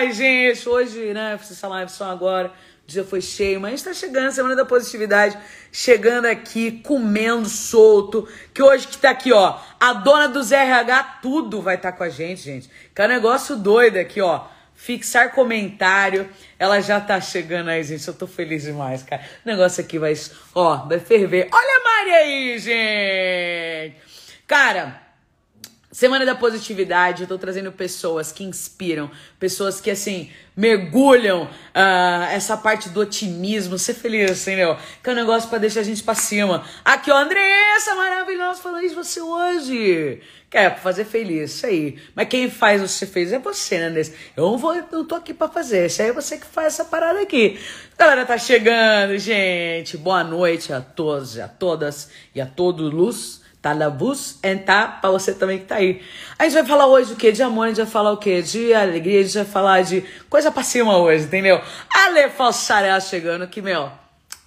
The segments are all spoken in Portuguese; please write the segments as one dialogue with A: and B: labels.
A: Ai, gente, hoje, né, fiz essa live só agora. O dia foi cheio, mas está chegando, Semana da Positividade, chegando aqui, comendo solto. Que hoje que tá aqui, ó, a dona do ZRH, tudo vai estar tá com a gente, gente. Que é um negócio doido aqui, ó. Fixar comentário. Ela já tá chegando aí, gente. Eu tô feliz demais, cara. O negócio aqui vai, ó, vai ferver. Olha a Mari aí, gente! Cara, Semana da Positividade, eu tô trazendo pessoas que inspiram, pessoas que, assim, mergulham uh, essa parte do otimismo, ser feliz, assim, meu, que é um negócio pra deixar a gente pra cima. Aqui, ó, Andressa, maravilhosa, falando isso você hoje. Que é, fazer feliz, isso aí. Mas quem faz você feliz é você, né, Andressa? Eu não, vou, não tô aqui pra fazer, isso aí é você que faz essa parada aqui. A galera tá chegando, gente. Boa noite a todos, a todas e a todos, luz. Na bus e tá pra você também que tá aí. A gente vai falar hoje o quê? De amor, a gente vai falar o quê? De alegria, a gente vai falar de coisa pra cima hoje, entendeu? A Lê Falsarela chegando que, meu,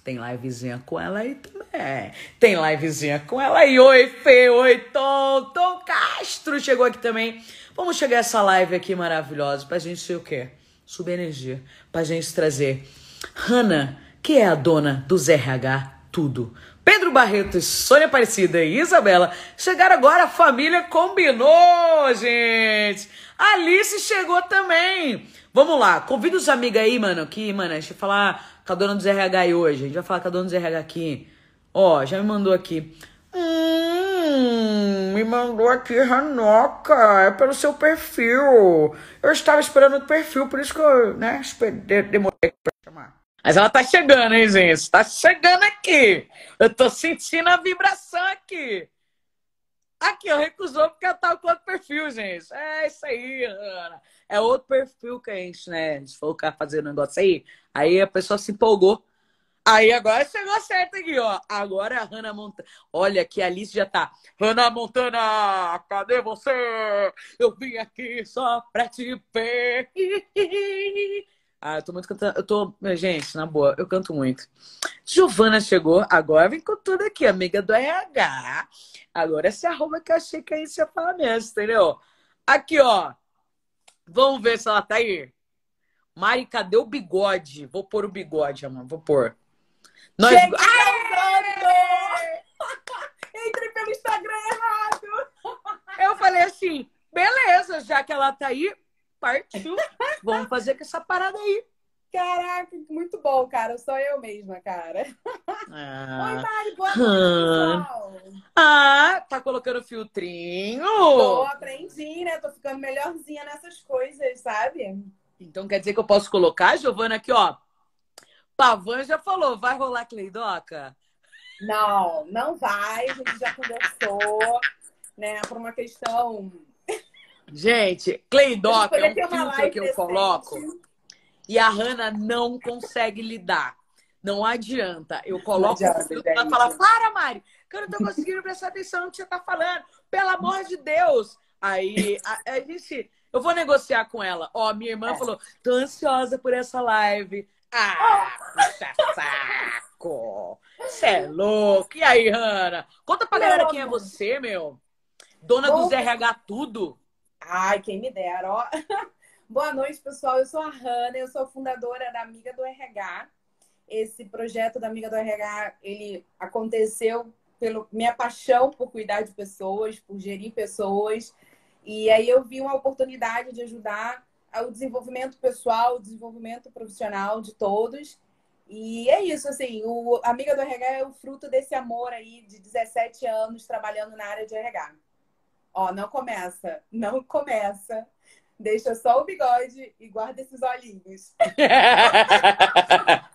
A: tem livezinha com ela aí também. Tem livezinha com ela aí. Oi, Fê, oi, Tom. Tom Castro chegou aqui também. Vamos chegar essa live aqui maravilhosa pra gente ser o quê? Subir energia. Pra gente trazer Hanna, que é a dona do ZRH Tudo Pedro Barreto, Sônia Aparecida e Isabela chegaram agora. A família combinou, gente. Alice chegou também. Vamos lá, convida os amigos aí, mano, que, mano, a gente vai falar com a dona do RH aí hoje. A gente vai falar com a dona do RH aqui. Ó, já me mandou aqui. Hum, me mandou aqui, Ranoca. É pelo seu perfil. Eu estava esperando o perfil, por isso que eu, né, demorei. Mas ela tá chegando, hein, gente? Tá chegando aqui. Eu tô sentindo a vibração aqui. Aqui, ó, recusou porque ela tá com outro perfil, gente. É isso aí, Ana. É outro perfil que a gente, né? A gente falou que ia fazer um negócio aí. Aí a pessoa se empolgou. Aí agora chegou certo aqui, ó. Agora a Hannah Montana. Olha que a Alice já tá. Hannah Montana, cadê você? Eu vim aqui só pra te ver. Ah, eu tô muito cantando. Eu tô. Gente, na boa, eu canto muito. Giovana chegou, agora vem com tudo aqui, amiga do RH. Agora esse arroba que eu achei que a gente ia falar mesmo, entendeu? Aqui, ó. Vamos ver se ela tá aí. Mari, cadê o bigode? Vou pôr o bigode, amor. Vou pôr.
B: Nós... Cheguei Entrei pelo Instagram errado!
A: Eu falei assim, beleza, já que ela tá aí, partiu. Vamos fazer com essa parada aí.
B: Caraca, muito bom, cara. Sou eu mesma, cara. Ah, Oi, Mari, boa noite, pessoal.
A: Ah, tá colocando filtrinho?
B: Tô, aprendi, né? Tô ficando melhorzinha nessas coisas, sabe?
A: Então quer dizer que eu posso colocar, Giovana, aqui, ó. Pavan já falou, vai rolar Cleidoca?
B: Não, não vai. A gente já conversou, né? Por uma questão
A: Gente, Cleidoc é um filtro que eu coloco e a Hanna não consegue lidar. Não adianta. Eu coloco o filtro ela fala, para, Mari, que eu não tô conseguindo prestar atenção no que você tá falando. Pelo amor de Deus. Aí a, a gente... Eu vou negociar com ela. Ó, minha irmã é. falou, tô ansiosa por essa live. Ah, saco. Você é louco. E aí, Hanna? Conta pra galera quem é você, meu. Dona Bom, dos RH Tudo.
B: Ai, quem me dera, ó. Boa noite, pessoal. Eu sou a Hanna, eu sou fundadora da Amiga do RH. Esse projeto da Amiga do RH, ele aconteceu pela minha paixão por cuidar de pessoas, por gerir pessoas. E aí eu vi uma oportunidade de ajudar ao desenvolvimento pessoal, o desenvolvimento profissional de todos. E é isso, assim, o Amiga do RH é o fruto desse amor aí de 17 anos trabalhando na área de RH. Ó, não começa, não começa. Deixa só o bigode e guarda esses olhinhos.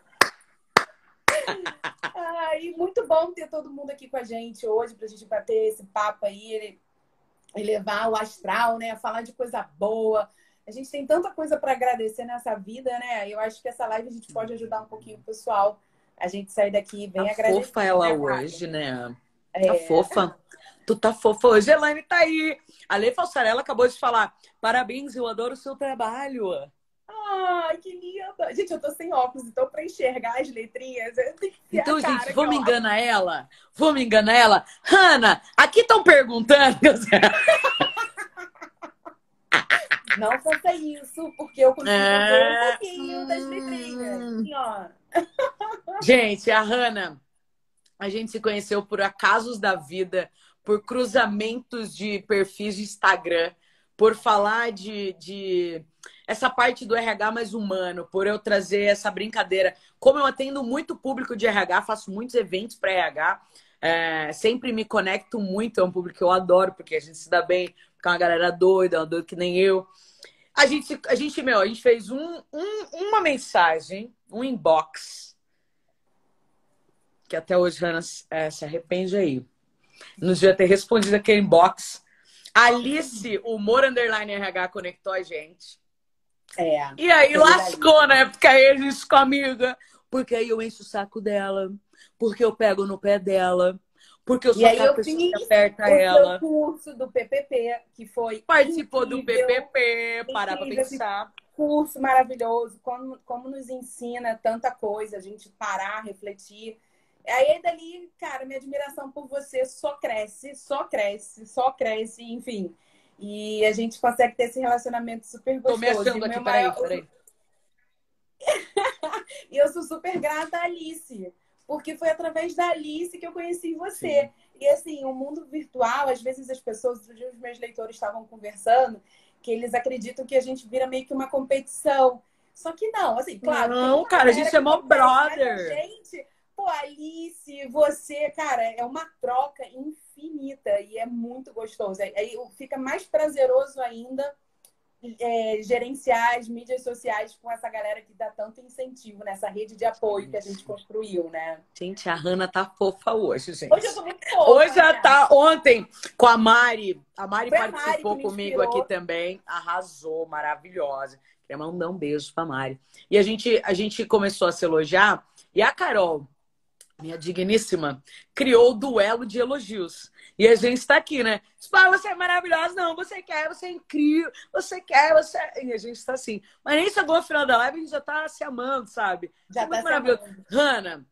B: e muito bom ter todo mundo aqui com a gente hoje para a gente bater esse papo aí, elevar o astral, né? Falar de coisa boa. A gente tem tanta coisa para agradecer nessa vida, né? Eu acho que essa live a gente pode ajudar um pouquinho o pessoal. A gente sair daqui bem tá agradecido.
A: Fofa ela né, hoje, né? Tá é... fofa. Tu tá fofa hoje. Elaine tá aí. A Lei Falsarella acabou de falar. Parabéns, eu adoro o seu trabalho.
B: Ai, que linda. Gente, eu tô sem óculos, então pra enxergar as letrinhas, eu tenho que
A: Então, gente, vou me enganar ela. Vou me enganar ela. Hanna, aqui estão perguntando.
B: Não faça isso, porque eu consigo é... ver um pouquinho das letrinhas. Assim, ó.
A: Gente, a Hanna, a gente se conheceu por acasos da vida, por cruzamentos de perfis de Instagram, por falar de, de essa parte do RH mais humano, por eu trazer essa brincadeira. Como eu atendo muito público de RH, faço muitos eventos para RH, é, sempre me conecto muito, é um público que eu adoro, porque a gente se dá bem com uma galera doida, doida que nem eu. A gente, a gente, meu, a gente fez um, um, uma mensagem, um inbox, que até hoje Hannah é, se arrepende aí. Não devia ter respondido aquele inbox. Alice, o Humor Underline RH, conectou a gente.
B: É.
A: E aí lascou, né? Porque aí a gente ficou amiga. Porque aí eu encho o saco dela. Porque eu pego no pé dela. Porque eu sou
B: a pessoa que aperta ela. o curso do PPP, que foi
A: Participou incrível, do PPP, parar pra pensar.
B: Curso maravilhoso, como, como nos ensina tanta coisa, a gente parar, refletir. Aí dali, cara, minha admiração por você só cresce, só cresce, só cresce, enfim. E a gente consegue ter esse relacionamento super gostoso. Tô me
A: achando aqui, maior... peraí, peraí.
B: e eu sou super grata a Alice, porque foi através da Alice que eu conheci você. Sim. E assim, o mundo virtual, às vezes as pessoas, os meus leitores estavam conversando, que eles acreditam que a gente vira meio que uma competição. Só que não, assim, claro.
A: Não, cara, a gente é mó brother.
B: gente, pô, Alice, você, cara, é uma troca infinita e é muito gostoso. Aí fica mais prazeroso ainda é, gerenciar as mídias sociais com essa galera que dá tanto incentivo nessa rede de apoio que a gente construiu, né?
A: Gente, a Hanna tá fofa hoje, gente.
B: Hoje eu tô muito fofa.
A: Hoje ela né? tá ontem com a Mari. A Mari Foi participou a Mari comigo aqui também. Arrasou, maravilhosa. Queria mandar um beijo pra Mari. E a gente, a gente começou a se elogiar. E a Carol, minha digníssima, criou o duelo de elogios. E a gente está aqui, né? Ah, você é maravilhosa. Não, você quer, você é incrível. Você quer, você é... E a gente está assim. Mas nem chegou ao final da live, a gente já está se amando, sabe?
B: Já
A: é
B: muito tá maravilhoso.
A: Hanna,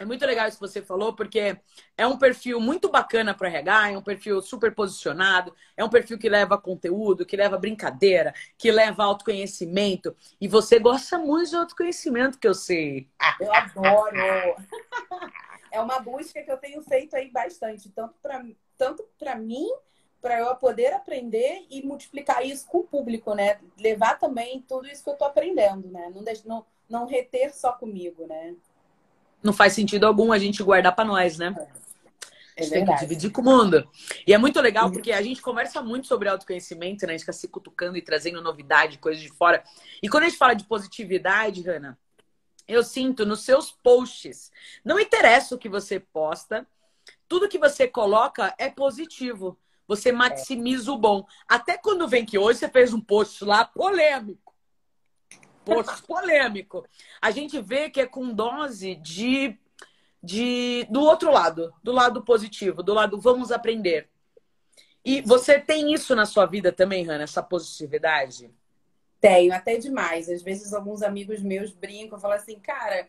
A: é muito legal isso que você falou, porque é um perfil muito bacana para RH, é um perfil super posicionado, é um perfil que leva conteúdo, que leva brincadeira, que leva autoconhecimento. E você gosta muito de autoconhecimento, que eu sei.
B: Eu adoro! é uma busca que eu tenho feito aí bastante, tanto para tanto mim, para eu poder aprender e multiplicar isso com o público, né? Levar também tudo isso que eu estou aprendendo, né? Não, não, não reter só comigo, né?
A: Não faz sentido algum a gente guardar para nós, né? É. a gente tem que dividir com o mundo. E é muito legal porque a gente conversa muito sobre autoconhecimento, né? A gente fica se cutucando e trazendo novidade, coisas de fora. E quando a gente fala de positividade, Hanna, eu sinto nos seus posts. Não interessa o que você posta, tudo que você coloca é positivo. Você maximiza o bom. Até quando vem que hoje você fez um post lá polêmico. Post polêmico. A gente vê que é com dose de, de do outro lado, do lado positivo, do lado vamos aprender. E você tem isso na sua vida também, Hannah, essa positividade?
B: Tenho, até demais. Às vezes alguns amigos meus brincam, falam assim, cara,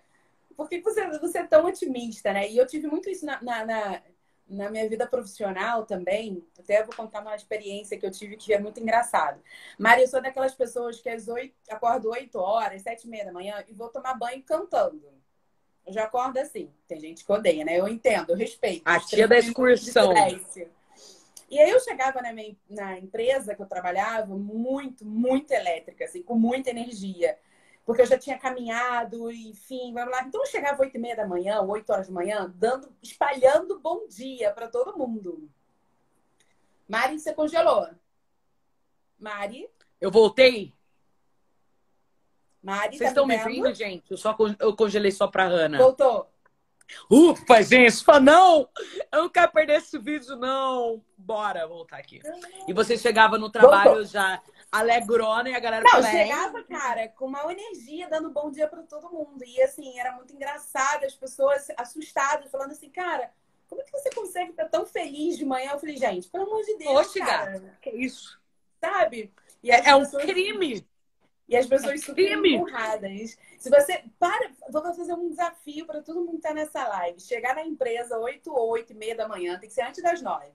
B: por que você, você é tão otimista, né? E eu tive muito isso na, na, na, na minha vida profissional também. Até vou contar uma experiência que eu tive que é muito engraçado. Mari, eu sou daquelas pessoas que às oito, acordo 8 horas, sete e meia da manhã e vou tomar banho cantando. Eu já acordo assim. Tem gente que odeia, né? Eu entendo, eu respeito.
A: A tia da excursão.
B: E aí eu chegava na, minha, na empresa que eu trabalhava muito, muito elétrica, assim, com muita energia. Porque eu já tinha caminhado, enfim, vamos lá. Então eu chegava oito e meia da manhã, oito horas da manhã, dando, espalhando bom dia para todo mundo. Mari, você congelou. Mari?
A: Eu voltei.
B: Mari,
A: Vocês tá estão me vendo, gente? Eu só eu congelei só pra Ana.
B: Voltou.
A: Ufa, gente, fala, não, eu não quero perder esse vídeo, não. Bora voltar aqui. E você chegava no trabalho Voltou. já alegrona e a galera
B: Não, chegava, cara, com uma energia, dando bom dia para todo mundo. E assim, era muito engraçado, as pessoas assustadas, falando assim, cara, como é que você consegue estar tão feliz de manhã? Eu falei, gente, pelo amor de Deus, Oxe, cara.
A: Que isso?
B: Sabe?
A: é, é um crime.
B: E as pessoas é super empurradas. Se você. Para, vou fazer um desafio para todo mundo que está nessa live. Chegar na empresa 8 ou 8 e meia da manhã, tem que ser antes das 9.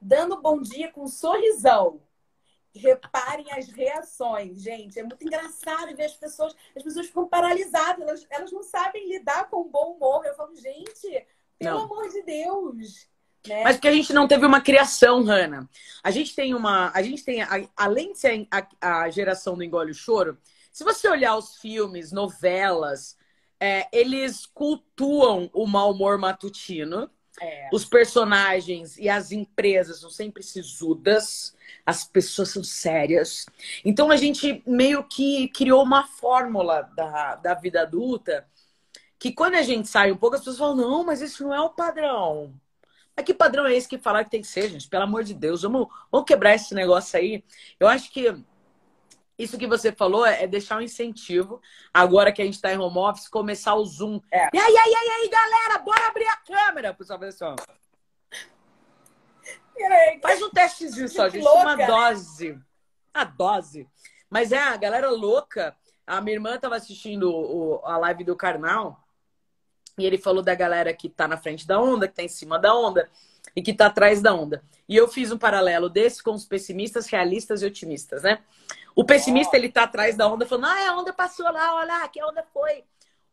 B: Dando bom dia com um sorrisão. Reparem as reações, gente. É muito engraçado ver as pessoas, as pessoas ficam paralisadas, elas, elas não sabem lidar com o bom humor. Eu falo, gente, pelo não. amor de Deus.
A: Né? Mas porque a gente não teve uma criação, Hanna. A gente tem uma. A gente tem, além de ser a, a geração do engole o choro, se você olhar os filmes, novelas, é, eles cultuam o mau humor matutino. É. Os personagens e as empresas são sempre sisudas, as pessoas são sérias. Então a gente meio que criou uma fórmula da, da vida adulta que quando a gente sai um pouco, as pessoas falam: não, mas isso não é o padrão. Mas que padrão é esse que falar que tem que ser, gente? Pelo amor de Deus, vamos, vamos quebrar esse negócio aí. Eu acho que isso que você falou é, é deixar um incentivo, agora que a gente está em home office, começar o Zoom. É. E aí, aí, aí, aí, galera, bora abrir a câmera. Pessoal, olha Faz um testezinho só, gente. Louca, uma dose. A dose. Mas é, a galera louca. A minha irmã estava assistindo o, a live do Carnal. E ele falou da galera que tá na frente da onda, que tá em cima da onda e que tá atrás da onda. E eu fiz um paralelo desse com os pessimistas, realistas e otimistas, né? O pessimista, oh. ele tá atrás da onda, falando, ah, a onda passou lá, olha lá, que a onda foi.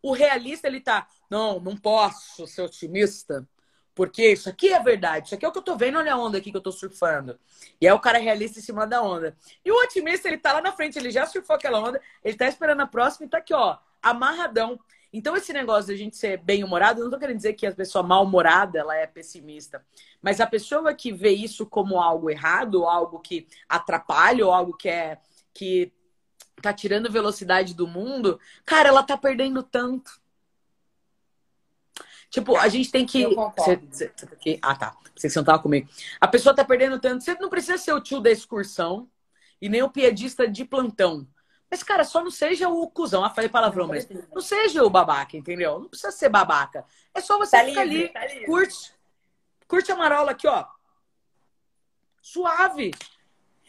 A: O realista, ele tá, não, não posso ser otimista, porque isso aqui é verdade, isso aqui é o que eu tô vendo, olha a onda aqui que eu tô surfando. E é o cara realista em cima da onda. E o otimista, ele tá lá na frente, ele já surfou aquela onda, ele tá esperando a próxima e tá aqui, ó, amarradão. Então, esse negócio de a gente ser bem-humorado, não tô querendo dizer que a pessoa mal-humorada, ela é pessimista. Mas a pessoa que vê isso como algo errado, algo que atrapalha, ou algo que é que tá tirando velocidade do mundo, cara, ela tá perdendo tanto. Tipo, a gente tem que. Você, você, tá aqui? Ah, tá. Você que não tava comigo. A pessoa tá perdendo tanto. Você não precisa ser o tio da excursão e nem o piadista de plantão. Mas, cara, só não seja o cuzão. Ah, falei palavrão mesmo. Não seja o babaca, entendeu? Não precisa ser babaca. É só você tá ficar livre, ali, tá curte. Curte a marola aqui, ó. Suave.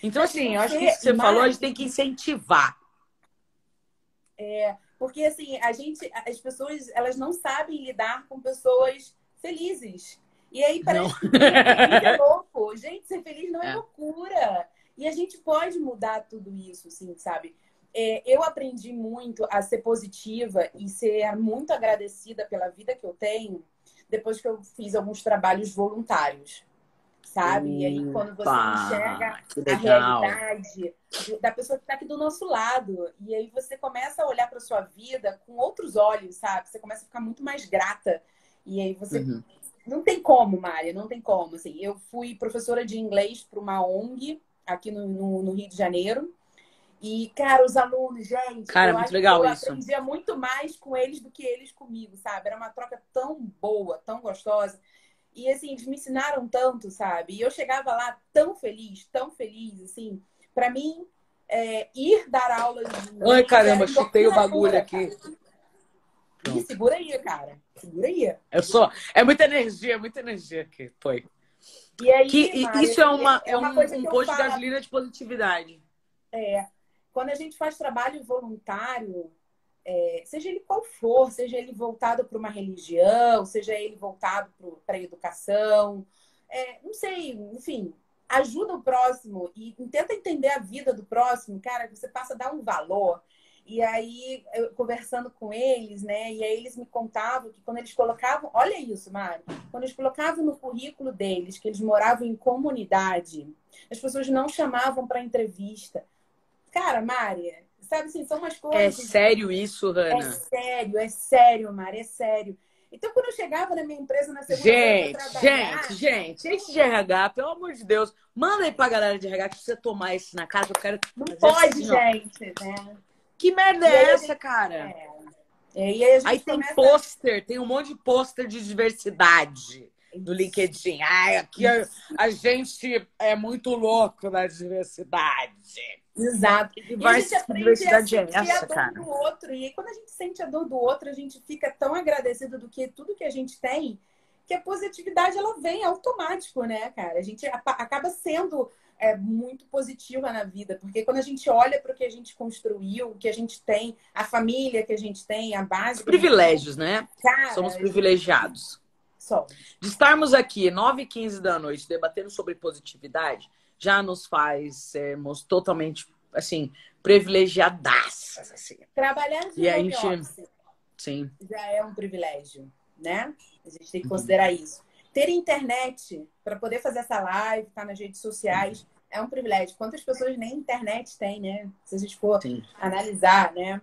A: Então, assim, eu acho que isso que você falou, a gente tem que incentivar.
B: É, porque, assim, a gente, as pessoas, elas não sabem lidar com pessoas felizes. E aí parece que é louco. Gente, ser feliz não é, é, loucura. E a gente pode mudar tudo isso, assim, sabe? É, eu aprendi muito a ser positiva e ser muito agradecida pela vida que eu tenho depois que eu fiz alguns trabalhos voluntários sabe? e aí, quando você enxerga a realidade da pessoa que está aqui do nosso lado, e aí você começa a olhar para sua vida com outros olhos, sabe? Você começa a ficar muito mais grata. E aí você. Uhum. Não tem como, Mária, não tem como. Assim, eu fui professora de inglês para uma ONG aqui no, no, no, Rio de Janeiro. E, cara, os alunos, gente,
A: cara, eu muito legal
B: eu
A: isso.
B: aprendia muito mais com eles do que eles comigo, sabe? Era uma troca tão boa, tão gostosa. E assim, eles me ensinaram tanto, sabe? E eu chegava lá tão feliz, tão feliz, assim. Para mim, é, ir dar aulas.
A: Ai, caramba, chutei o bagulho aqui.
B: Ih, segura aí, cara. Segura aí.
A: Eu sou. É muita energia, muita energia aqui. Foi.
B: E aí,
A: que, isso é uma, é, é uma um, coisa um posto de gasolina de positividade.
B: É. Quando a gente faz trabalho voluntário, é, seja ele qual for, seja ele voltado para uma religião, seja ele voltado para a educação, é, não sei, enfim, ajuda o próximo e tenta entender a vida do próximo, cara, você passa a dar um valor. E aí, eu, conversando com eles, né? E aí eles me contavam que quando eles colocavam, olha isso, Mário, quando eles colocavam no currículo deles que eles moravam em comunidade, as pessoas não chamavam para entrevista. Cara, Mária, Sabe assim, são umas coisas.
A: É sério isso, Rana?
B: É sério, é sério, Mari, é sério. Então, quando eu chegava na minha empresa na segunda
A: Gente, gente, gente, esse de RH, pelo amor de Deus, manda aí pra galera de RH que precisa tomar isso na casa. Eu quero.
B: Não pode, assim, gente, né?
A: Que merda é essa, gente... cara? É.
B: aí, aí,
A: tem começa... pôster, tem um monte de pôster de diversidade no LinkedIn. Ai, aqui a, a gente é muito louco na diversidade.
B: Exato.
A: E, e sentir é essa, cara?
B: do outro. E aí, quando a gente sente a dor do outro, a gente fica tão agradecido do que tudo que a gente tem, que a positividade ela vem automático, né, cara? A gente acaba sendo é, muito positiva na vida, porque quando a gente olha para o que a gente construiu, o que a gente tem, a família que a gente tem, a base. Os
A: privilégios, né? Cara, Somos privilegiados.
B: Somos.
A: De estarmos aqui 9 h 15 da noite debatendo sobre positividade, já nos faz sermos totalmente, assim, privilegiadaças, assim.
B: Trabalhar de e home gente... office
A: Sim.
B: já é um privilégio, né? A gente tem que considerar uhum. isso. Ter internet para poder fazer essa live, estar tá nas redes sociais, é um privilégio. Quantas pessoas nem internet têm, né? Se a gente for Sim. analisar, né?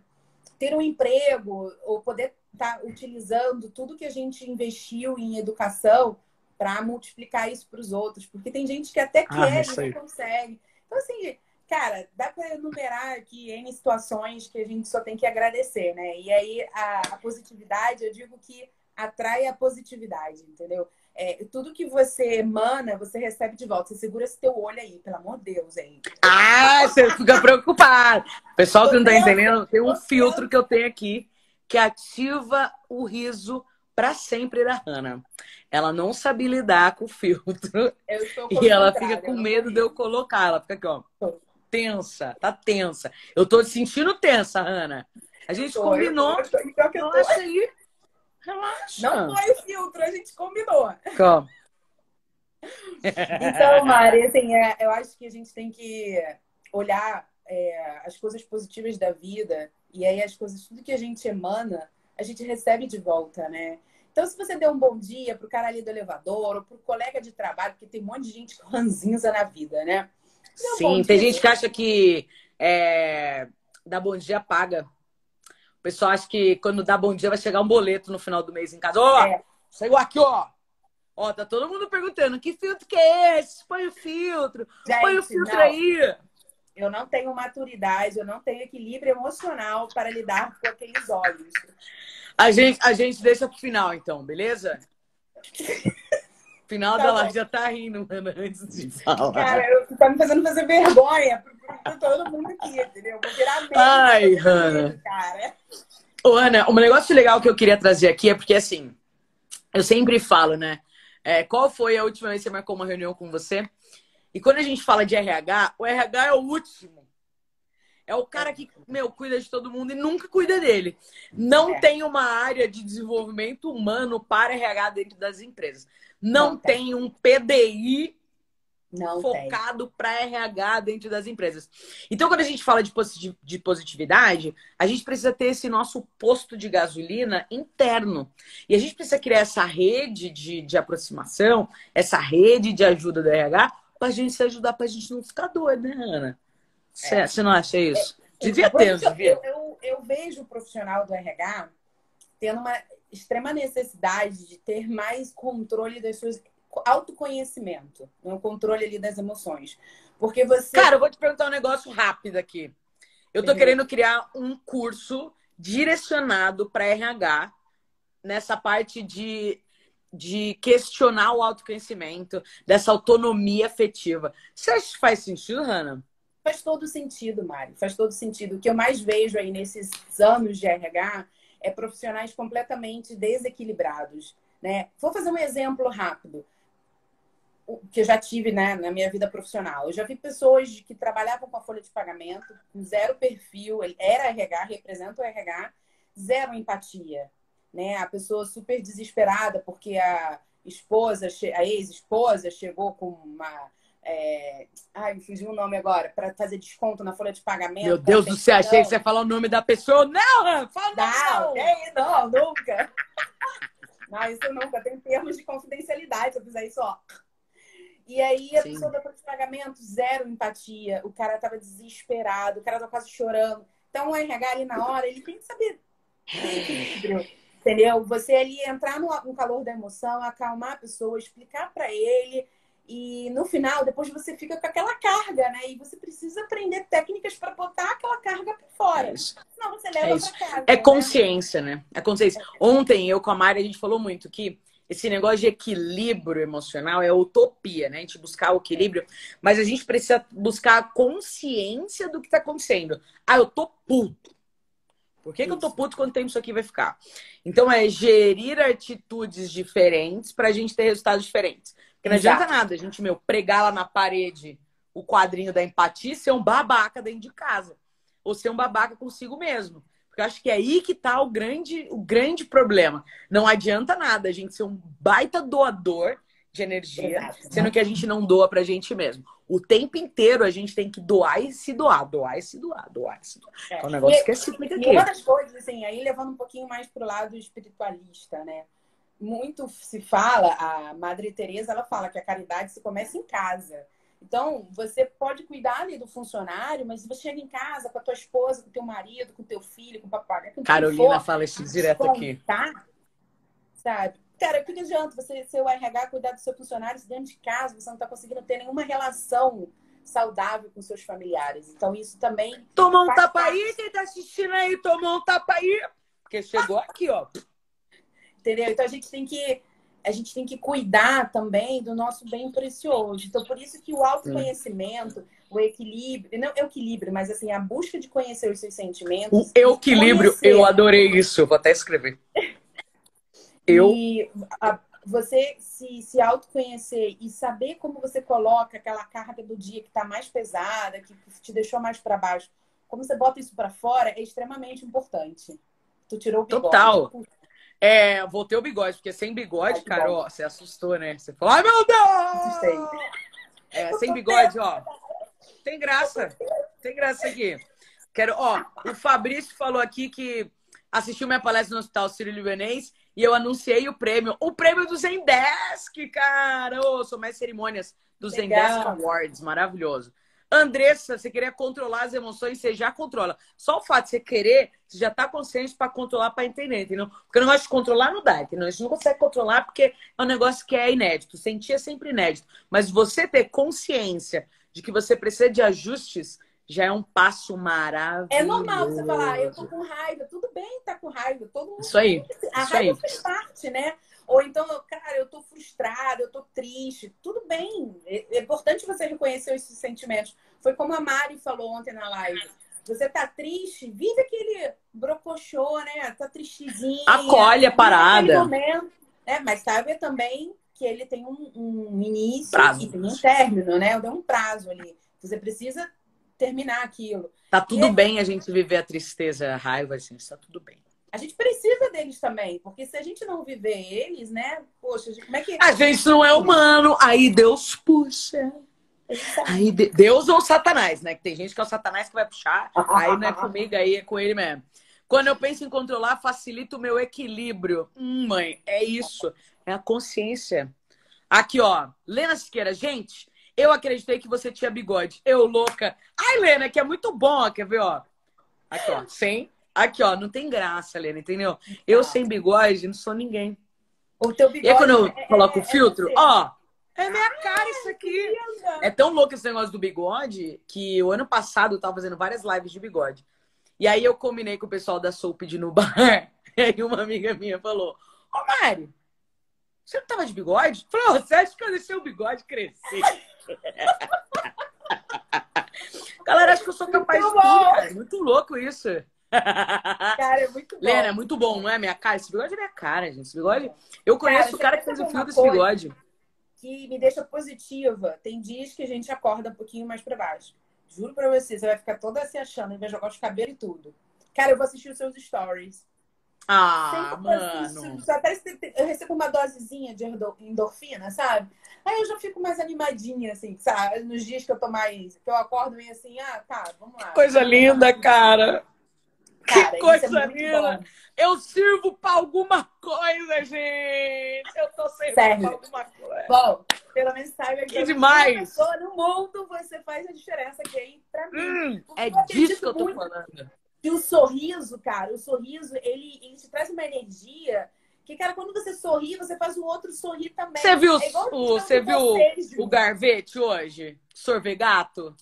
B: Ter um emprego ou poder estar tá utilizando tudo que a gente investiu em educação para multiplicar isso para os outros, porque tem gente que até ah, quer e não consegue. Então, assim, cara, dá para enumerar aqui em situações que a gente só tem que agradecer, né? E aí a, a positividade, eu digo que atrai a positividade, entendeu? É, tudo que você emana, você recebe de volta. Você segura esse teu olho aí, pelo amor de Deus, hein?
A: Ah, você fica preocupado. Pessoal que não tá entendendo, tem um filtro que eu tenho aqui que ativa o riso para sempre da Hannah. Ela não sabe lidar com o filtro. e ela fica com medo de eu colocar. Ela fica aqui, ó tensa, tá tensa. Eu tô sentindo tensa, Ana. A gente tô, combinou. Eu tô, eu tô, Relaxa aí. Relaxa.
B: Não foi o filtro, a gente combinou. Calma. Então, Mari, assim, é, eu acho que a gente tem que olhar é, as coisas positivas da vida e aí as coisas, tudo que a gente emana, a gente recebe de volta, né? Então, se você der um bom dia pro cara ali do elevador ou pro colega de trabalho, porque tem um monte de gente com ranzinza na vida, né?
A: Sim, tem gente que acha que é, dar bom dia paga. O pessoal acha que quando dá bom dia vai chegar um boleto no final do mês em casa. Ó, oh, é. saiu aqui, ó. Ó, tá todo mundo perguntando que filtro que é esse? Põe o filtro. Gente, Põe o filtro não. aí.
B: Eu não tenho maturidade, eu não tenho equilíbrio emocional para lidar com aqueles olhos.
A: A gente, a gente deixa pro final, então, beleza? Final tá da live já tá rindo, mano, antes de falar.
B: Cara, eu, tá me fazendo fazer vergonha pra, todo mundo aqui, entendeu? Vou virar mesmo.
A: Ai, Hanna. Cara. Ô, Ana, um negócio legal que eu queria trazer aqui é porque, assim, eu sempre falo, né? É, qual foi a última vez que você marcou uma reunião com você? E quando a gente fala de RH, o RH é o último. É o cara que, meu, cuida de todo mundo e nunca cuida dele. Não é. tem uma área de desenvolvimento humano para RH dentro das empresas. Não, não tem. tem. um PDI não focado para RH dentro das empresas. Então, quando a gente fala de, de positividade, a gente precisa ter esse nosso posto de gasolina interno. E a gente precisa criar essa rede de, de aproximação, essa rede de ajuda do RH, para a gente se ajudar, para a gente não ficar doido, né, Ana? Você é. não acha isso? É, devia ter, devia.
B: Eu, eu, vejo o profissional do RH tendo uma extrema necessidade de ter mais controle das suas autoconhecimento, um controle ali das emoções. Porque você
A: Cara, eu vou te perguntar um negócio rápido aqui. Eu tô uhum. querendo criar um curso direcionado para RH nessa parte de de questionar o autoconhecimento, dessa autonomia afetiva. Você acha que faz sentido, Hanna?
B: Faz todo sentido, Mari. Faz todo sentido. O que eu mais vejo aí nesses anos de RH é, profissionais completamente desequilibrados. Né? Vou fazer um exemplo rápido que eu já tive né, na minha vida profissional. Eu já vi pessoas que trabalhavam com a folha de pagamento, com zero perfil, era RH, representa o RH, zero empatia. Né? A pessoa super desesperada porque a esposa, a ex-esposa chegou com uma é... Ai, me fugiu o nome agora, para fazer desconto na folha de pagamento.
A: Meu Deus do céu, achei que você ia falar o nome da pessoa. Não, fala
B: não. Não, não, nunca. não, isso nunca. Tem termos de confidencialidade se eu fizer isso, ó. E aí a Sim. pessoa da folha de pagamento, zero empatia. O cara tava desesperado, o cara tava quase chorando. Então o RH ali na hora, ele tem que saber. Entendeu? Você ali entrar no, no calor da emoção, acalmar a pessoa, explicar para ele e no final, depois você fica com aquela carga, né? E você precisa aprender técnicas para botar aquela carga para fora. É Senão você leva é para casa.
A: É né? consciência, né? É consciência. Ontem eu com a Mari a gente falou muito que esse negócio de equilíbrio emocional é utopia, né? A gente buscar o equilíbrio, mas a gente precisa buscar a consciência do que está acontecendo. Ah, eu tô puto. Por que, que eu tô puto quanto tempo isso aqui vai ficar? Então é gerir atitudes diferentes para a gente ter resultados diferentes. Porque não Exato. adianta nada a gente, meu, pregar lá na parede o quadrinho da empatia e ser um babaca dentro de casa. Ou ser um babaca consigo mesmo. Porque eu acho que é aí que tá o grande, o grande problema. Não adianta nada a gente ser um baita doador de energia,
B: Exato.
A: sendo que a gente não doa pra gente mesmo. O tempo inteiro a gente tem que doar e se doar, doar e se doar, doar e se doar.
B: É.
A: É um negócio
B: E-
A: que é cíclico
B: E
A: aqui.
B: uma das coisas, assim, aí levando um pouquinho mais pro lado espiritualista, né? Muito se fala, a Madre Teresa, ela fala que a caridade se começa em casa. Então, você pode cuidar ali do funcionário, mas você chega em casa com a tua esposa, com o teu marido, com o teu filho, com o papagaio, com
A: Carolina
B: for,
A: fala isso direto aqui.
B: sabe? Cara, o que adianta você ser o RH, cuidar do seu funcionário, se dentro de casa você não está conseguindo ter nenhuma relação saudável com seus familiares. Então, isso também
A: Tomou um tapa aí, quem tá assistindo aí, tomou um tapa aí. Porque chegou aqui, ó.
B: Entendeu? Então a gente tem que a gente tem que cuidar também do nosso bem precioso. Então por isso que o autoconhecimento, o equilíbrio, não é o equilíbrio, mas assim a busca de conhecer os seus
A: O
B: sentimentos.
A: equilíbrio,
B: conhecer.
A: eu adorei isso. Eu vou até escrever. Eu
B: E a- você se, se autoconhecer e saber como você coloca aquela carga do dia que está mais pesada, que te deixou mais para baixo, como você bota isso para fora é extremamente importante. Tu tirou o bigode.
A: Total. É, vou ter o bigode, porque sem bigode,
B: Ai,
A: cara, ó, você assustou, né? Você falou, ai meu Deus!
B: Assustei.
A: É, sem bigode, ó. Tem graça. Tem graça aqui. Quero, ó, o Fabrício falou aqui que assistiu minha palestra no Hospital Sírio-Libanês e eu anunciei o prêmio. O prêmio do Zendesk, cara! Ô, sou mais cerimônias do
B: Legal.
A: Zendesk Awards. Maravilhoso. Andressa, você querer controlar as emoções, você já controla. Só o fato de você querer, você já tá consciente para controlar, para entender, entendeu? Porque o negócio de controlar não dá, entendeu? A gente não consegue controlar porque é um negócio que é inédito. Sentir é sempre inédito. Mas você ter consciência de que você precisa de ajustes já é um passo maravilhoso.
B: É normal você falar, eu tô com raiva. Tudo bem tá com raiva. Todo mundo
A: Isso aí.
B: A
A: Isso
B: raiva
A: aí.
B: faz parte, né? Ou então, cara, eu tô frustrada, eu tô triste. Tudo bem. É é importante você reconhecer esses sentimentos. Foi como a Mari falou ontem na live. Você tá triste, vive aquele brocochô, né? Tá tristezinha.
A: Acolhe a parada.
B: momento. É, mas sabe também que ele tem um, um início
A: Prazo.
B: e tem um término, né? Tem um prazo ali. Você precisa terminar aquilo.
A: Tá tudo
B: E-
A: bem a gente viver a tristeza, a raiva, assim, tá tudo bem.
B: A gente precisa deles também, porque se a gente não viver eles, né? Poxa, como é que.
A: A gente não é humano, aí Deus puxa. Aí de- Deus ou Satanás, né? Que tem gente que é o Satanás que vai puxar, aí não é comigo, aí é com ele mesmo. Quando eu penso em controlar, facilita o meu equilíbrio. Hum, mãe, é isso. É a consciência. Aqui, ó. Lena Siqueira, gente, eu acreditei que você tinha bigode. Eu louca. Ai, Lena, que é muito bom, ó. Quer ver, ó? Aqui, ó. Sem. Aqui, ó. Não tem graça, Lena, entendeu? Eu sem bigode não sou ninguém.
B: O teu
A: E
B: bigode.
A: aí, quando eu
B: é-
A: coloco o
B: é- é
A: filtro,
B: você.
A: ó, é minha cara isso aqui. É tão louco esse negócio do bigode que o ano passado eu tava fazendo várias lives de bigode. E aí eu combinei com o pessoal da Soap de no bar. E aí uma amiga minha falou: Ô Mari, você não tava de bigode? "Ô, você acha que eu deixei o bigode crescer? Galera, acho que eu sou capaz
B: Muito
A: de tudo,
B: bom.
A: cara. Muito louco isso.
B: Cara, é muito bom.
A: Lena, é muito bom, não é minha cara? Esse bigode é minha cara, gente. Esse bigode. Eu conheço
B: Cara,
A: o cara que fez o fio desse
B: coisa?
A: bigode.
B: Que me deixa positiva. Tem dias que a gente acorda um pouquinho mais pra baixo. Juro pra você, você vai ficar toda se achando, vai jogar os cabelos e tudo. Cara, eu vou assistir os seus stories.
A: Ah,
B: Sempre que eu assisto,
A: mano.
B: parece que eu recebo uma dosezinha de endo- endorfina, sabe? Aí eu já fico mais animadinha, assim, sabe? Nos dias que eu tô mais. que eu acordo meio assim, ah, tá, vamos lá.
A: Coisa linda, cara.
B: Cara,
A: que
B: isso
A: coisa
B: é
A: linda. Eu sirvo pra alguma coisa, gente. Eu tô servindo
B: Sério.
A: pra alguma coisa.
B: Bom, pelo menos saiba
A: Que
B: que
A: demais.
B: pessoa no mundo você faz a diferença aqui aí pra mim.
A: Hum, é disso que eu tô falando.
B: E o sorriso, cara, o sorriso, ele, ele te traz uma energia que, cara, quando você sorri, você faz o outro sorrir também.
A: Você viu
B: É
A: o-
B: eu
A: você viu
B: vocês,
A: O. Garvete hoje? Sorvegato?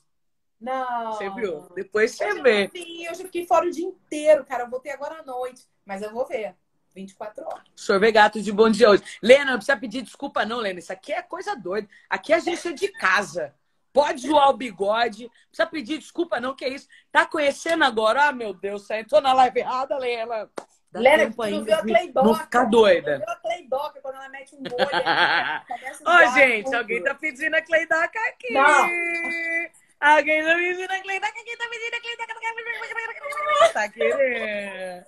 B: Não.
A: Você viu? Depois você
B: eu
A: vê.
B: vi, hoje eu fiquei fora o dia inteiro, cara. Eu voltei agora à noite. Mas eu vou ver. 24 horas.
A: Sorvegato de bom dia hoje. Lena, não precisa pedir desculpa, não, Lena. Isso aqui é coisa doida. Aqui a gente é de casa. Pode zoar o bigode. Não precisa pedir desculpa, não, que é isso. Tá conhecendo agora? Ah, meu Deus, céu. Tô na live errada, Lena. Dá
B: Lena, tu não viu a
A: de
B: Cleidoca?
A: não ficar
B: Tu não
A: doida.
B: viu a Cleidoca quando ela mete um
A: Ô, gente, alguém tá pedindo a Cleidaca aqui.
B: Não.
A: Alguém tá pedindo a Cleidaca, quem tá pedindo a Cleidaca? Tá querendo.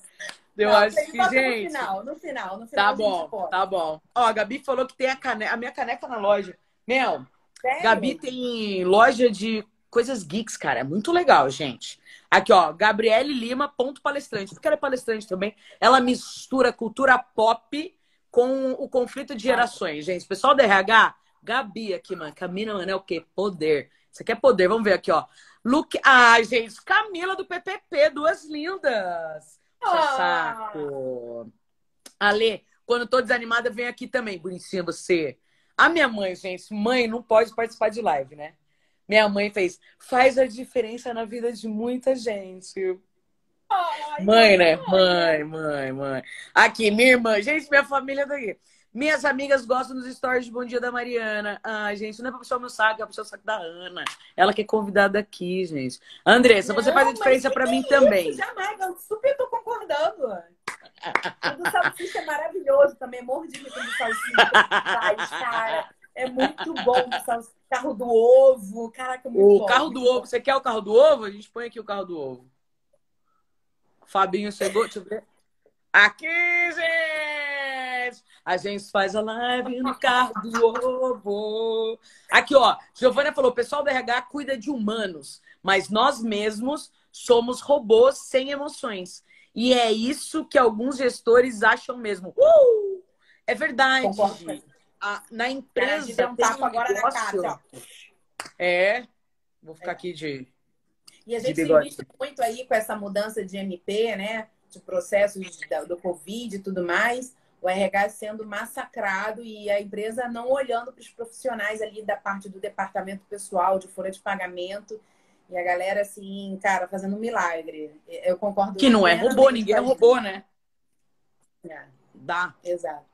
A: Eu
B: Não,
A: acho que, gente.
B: No final, no final, no final.
A: Tá bom, tá bom. Ó, a Gabi falou que tem a, cane... a minha caneca na loja. Meu,
B: Sério?
A: Gabi tem loja de coisas geeks, cara. É muito legal, gente. Aqui, ó, Gabriele Lima, ponto palestrante. Porque ela é palestrante também. Ela mistura cultura pop com o conflito de gerações, gente. Pessoal do RH, Gabi aqui, mano. Camila, mano, é o quê? Poder. Aqui é poder. Vamos ver aqui, ó. Look. Ai, gente, Camila do PPP, duas lindas.
B: Ah.
A: saco. Ale, quando tô desanimada, vem aqui também, bonitinha você. A minha mãe, gente, mãe não pode participar de live, né? Minha mãe fez, faz a diferença na vida de muita gente.
B: Ai,
A: Mãe, né? Mãe, mãe, mãe. Aqui, minha irmã. Gente, minha família daqui. Minhas amigas gostam dos stories de Bom Dia da Mariana. Ai, gente, não é pra puxar o meu saco, é pra puxar o saco da Ana. Ela que é convidada aqui, gente. Andressa, você
B: Não,
A: faz a diferença
B: que
A: mim
B: é
A: também.
B: Jamais, eu super tô concordando. O do salsicha é maravilhoso também. Morro de rir o do salsicha. Faz, cara. É muito bom o salsicha. Carro do ovo. Caraca, muito
A: O
B: bom.
A: carro do ovo. Você quer o carro do ovo? A gente põe aqui o carro do ovo. Fabinho chegou. Deixa eu ver. Aqui, gente! A gente faz a live no carro do ovo. Aqui, ó. Giovana falou: o pessoal do RH cuida de humanos, mas nós mesmos somos robôs sem emoções. E é isso que alguns gestores acham mesmo. Uh! É verdade. A- na empresa.
B: deu um
A: tem
B: tapa agora na cara, ó.
A: É. Vou ficar aqui de.
B: E a gente
A: bigode.
B: visto muito aí com essa mudança de MP, né? De processos do Covid e tudo mais, o RH sendo massacrado e a empresa não olhando para os profissionais ali da parte do departamento pessoal, de folha de pagamento. E a galera, assim, cara, fazendo um milagre. Eu concordo.
A: Que não é robô, ninguém é robô, né?
B: É,
A: Dá.
B: exato.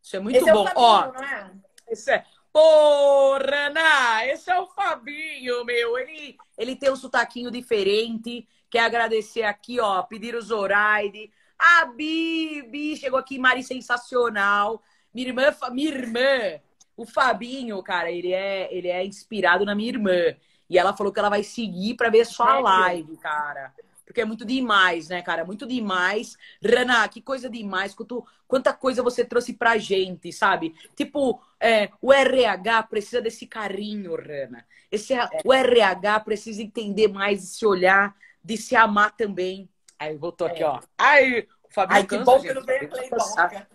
A: Isso é muito
B: Esse
A: bom.
B: é o
A: Ó,
B: Fabinho, não é?
A: esse é. Porra, Ana, esse é o Fabinho, meu. Ele, ele tem um sotaquinho diferente. Quer agradecer aqui, ó. Pedir o Zoraide. A Bibi chegou aqui, Mari Sensacional. Minha irmã, minha irmã. O Fabinho, cara, ele é, ele é inspirado na minha irmã. E ela falou que ela vai seguir pra ver sua
B: Sério?
A: live, cara. Porque é muito demais, né, cara? Muito demais. Rana, que coisa demais. Quanto, quanta coisa você trouxe pra gente, sabe? Tipo, é, o RH precisa desse carinho, Rana. Esse, O RH precisa entender mais de se olhar, de se amar também. Aí, voltou aqui,
B: É.
A: ó. Ai, o Fabinho
B: Ai, que bom que não veio. Cleidoca.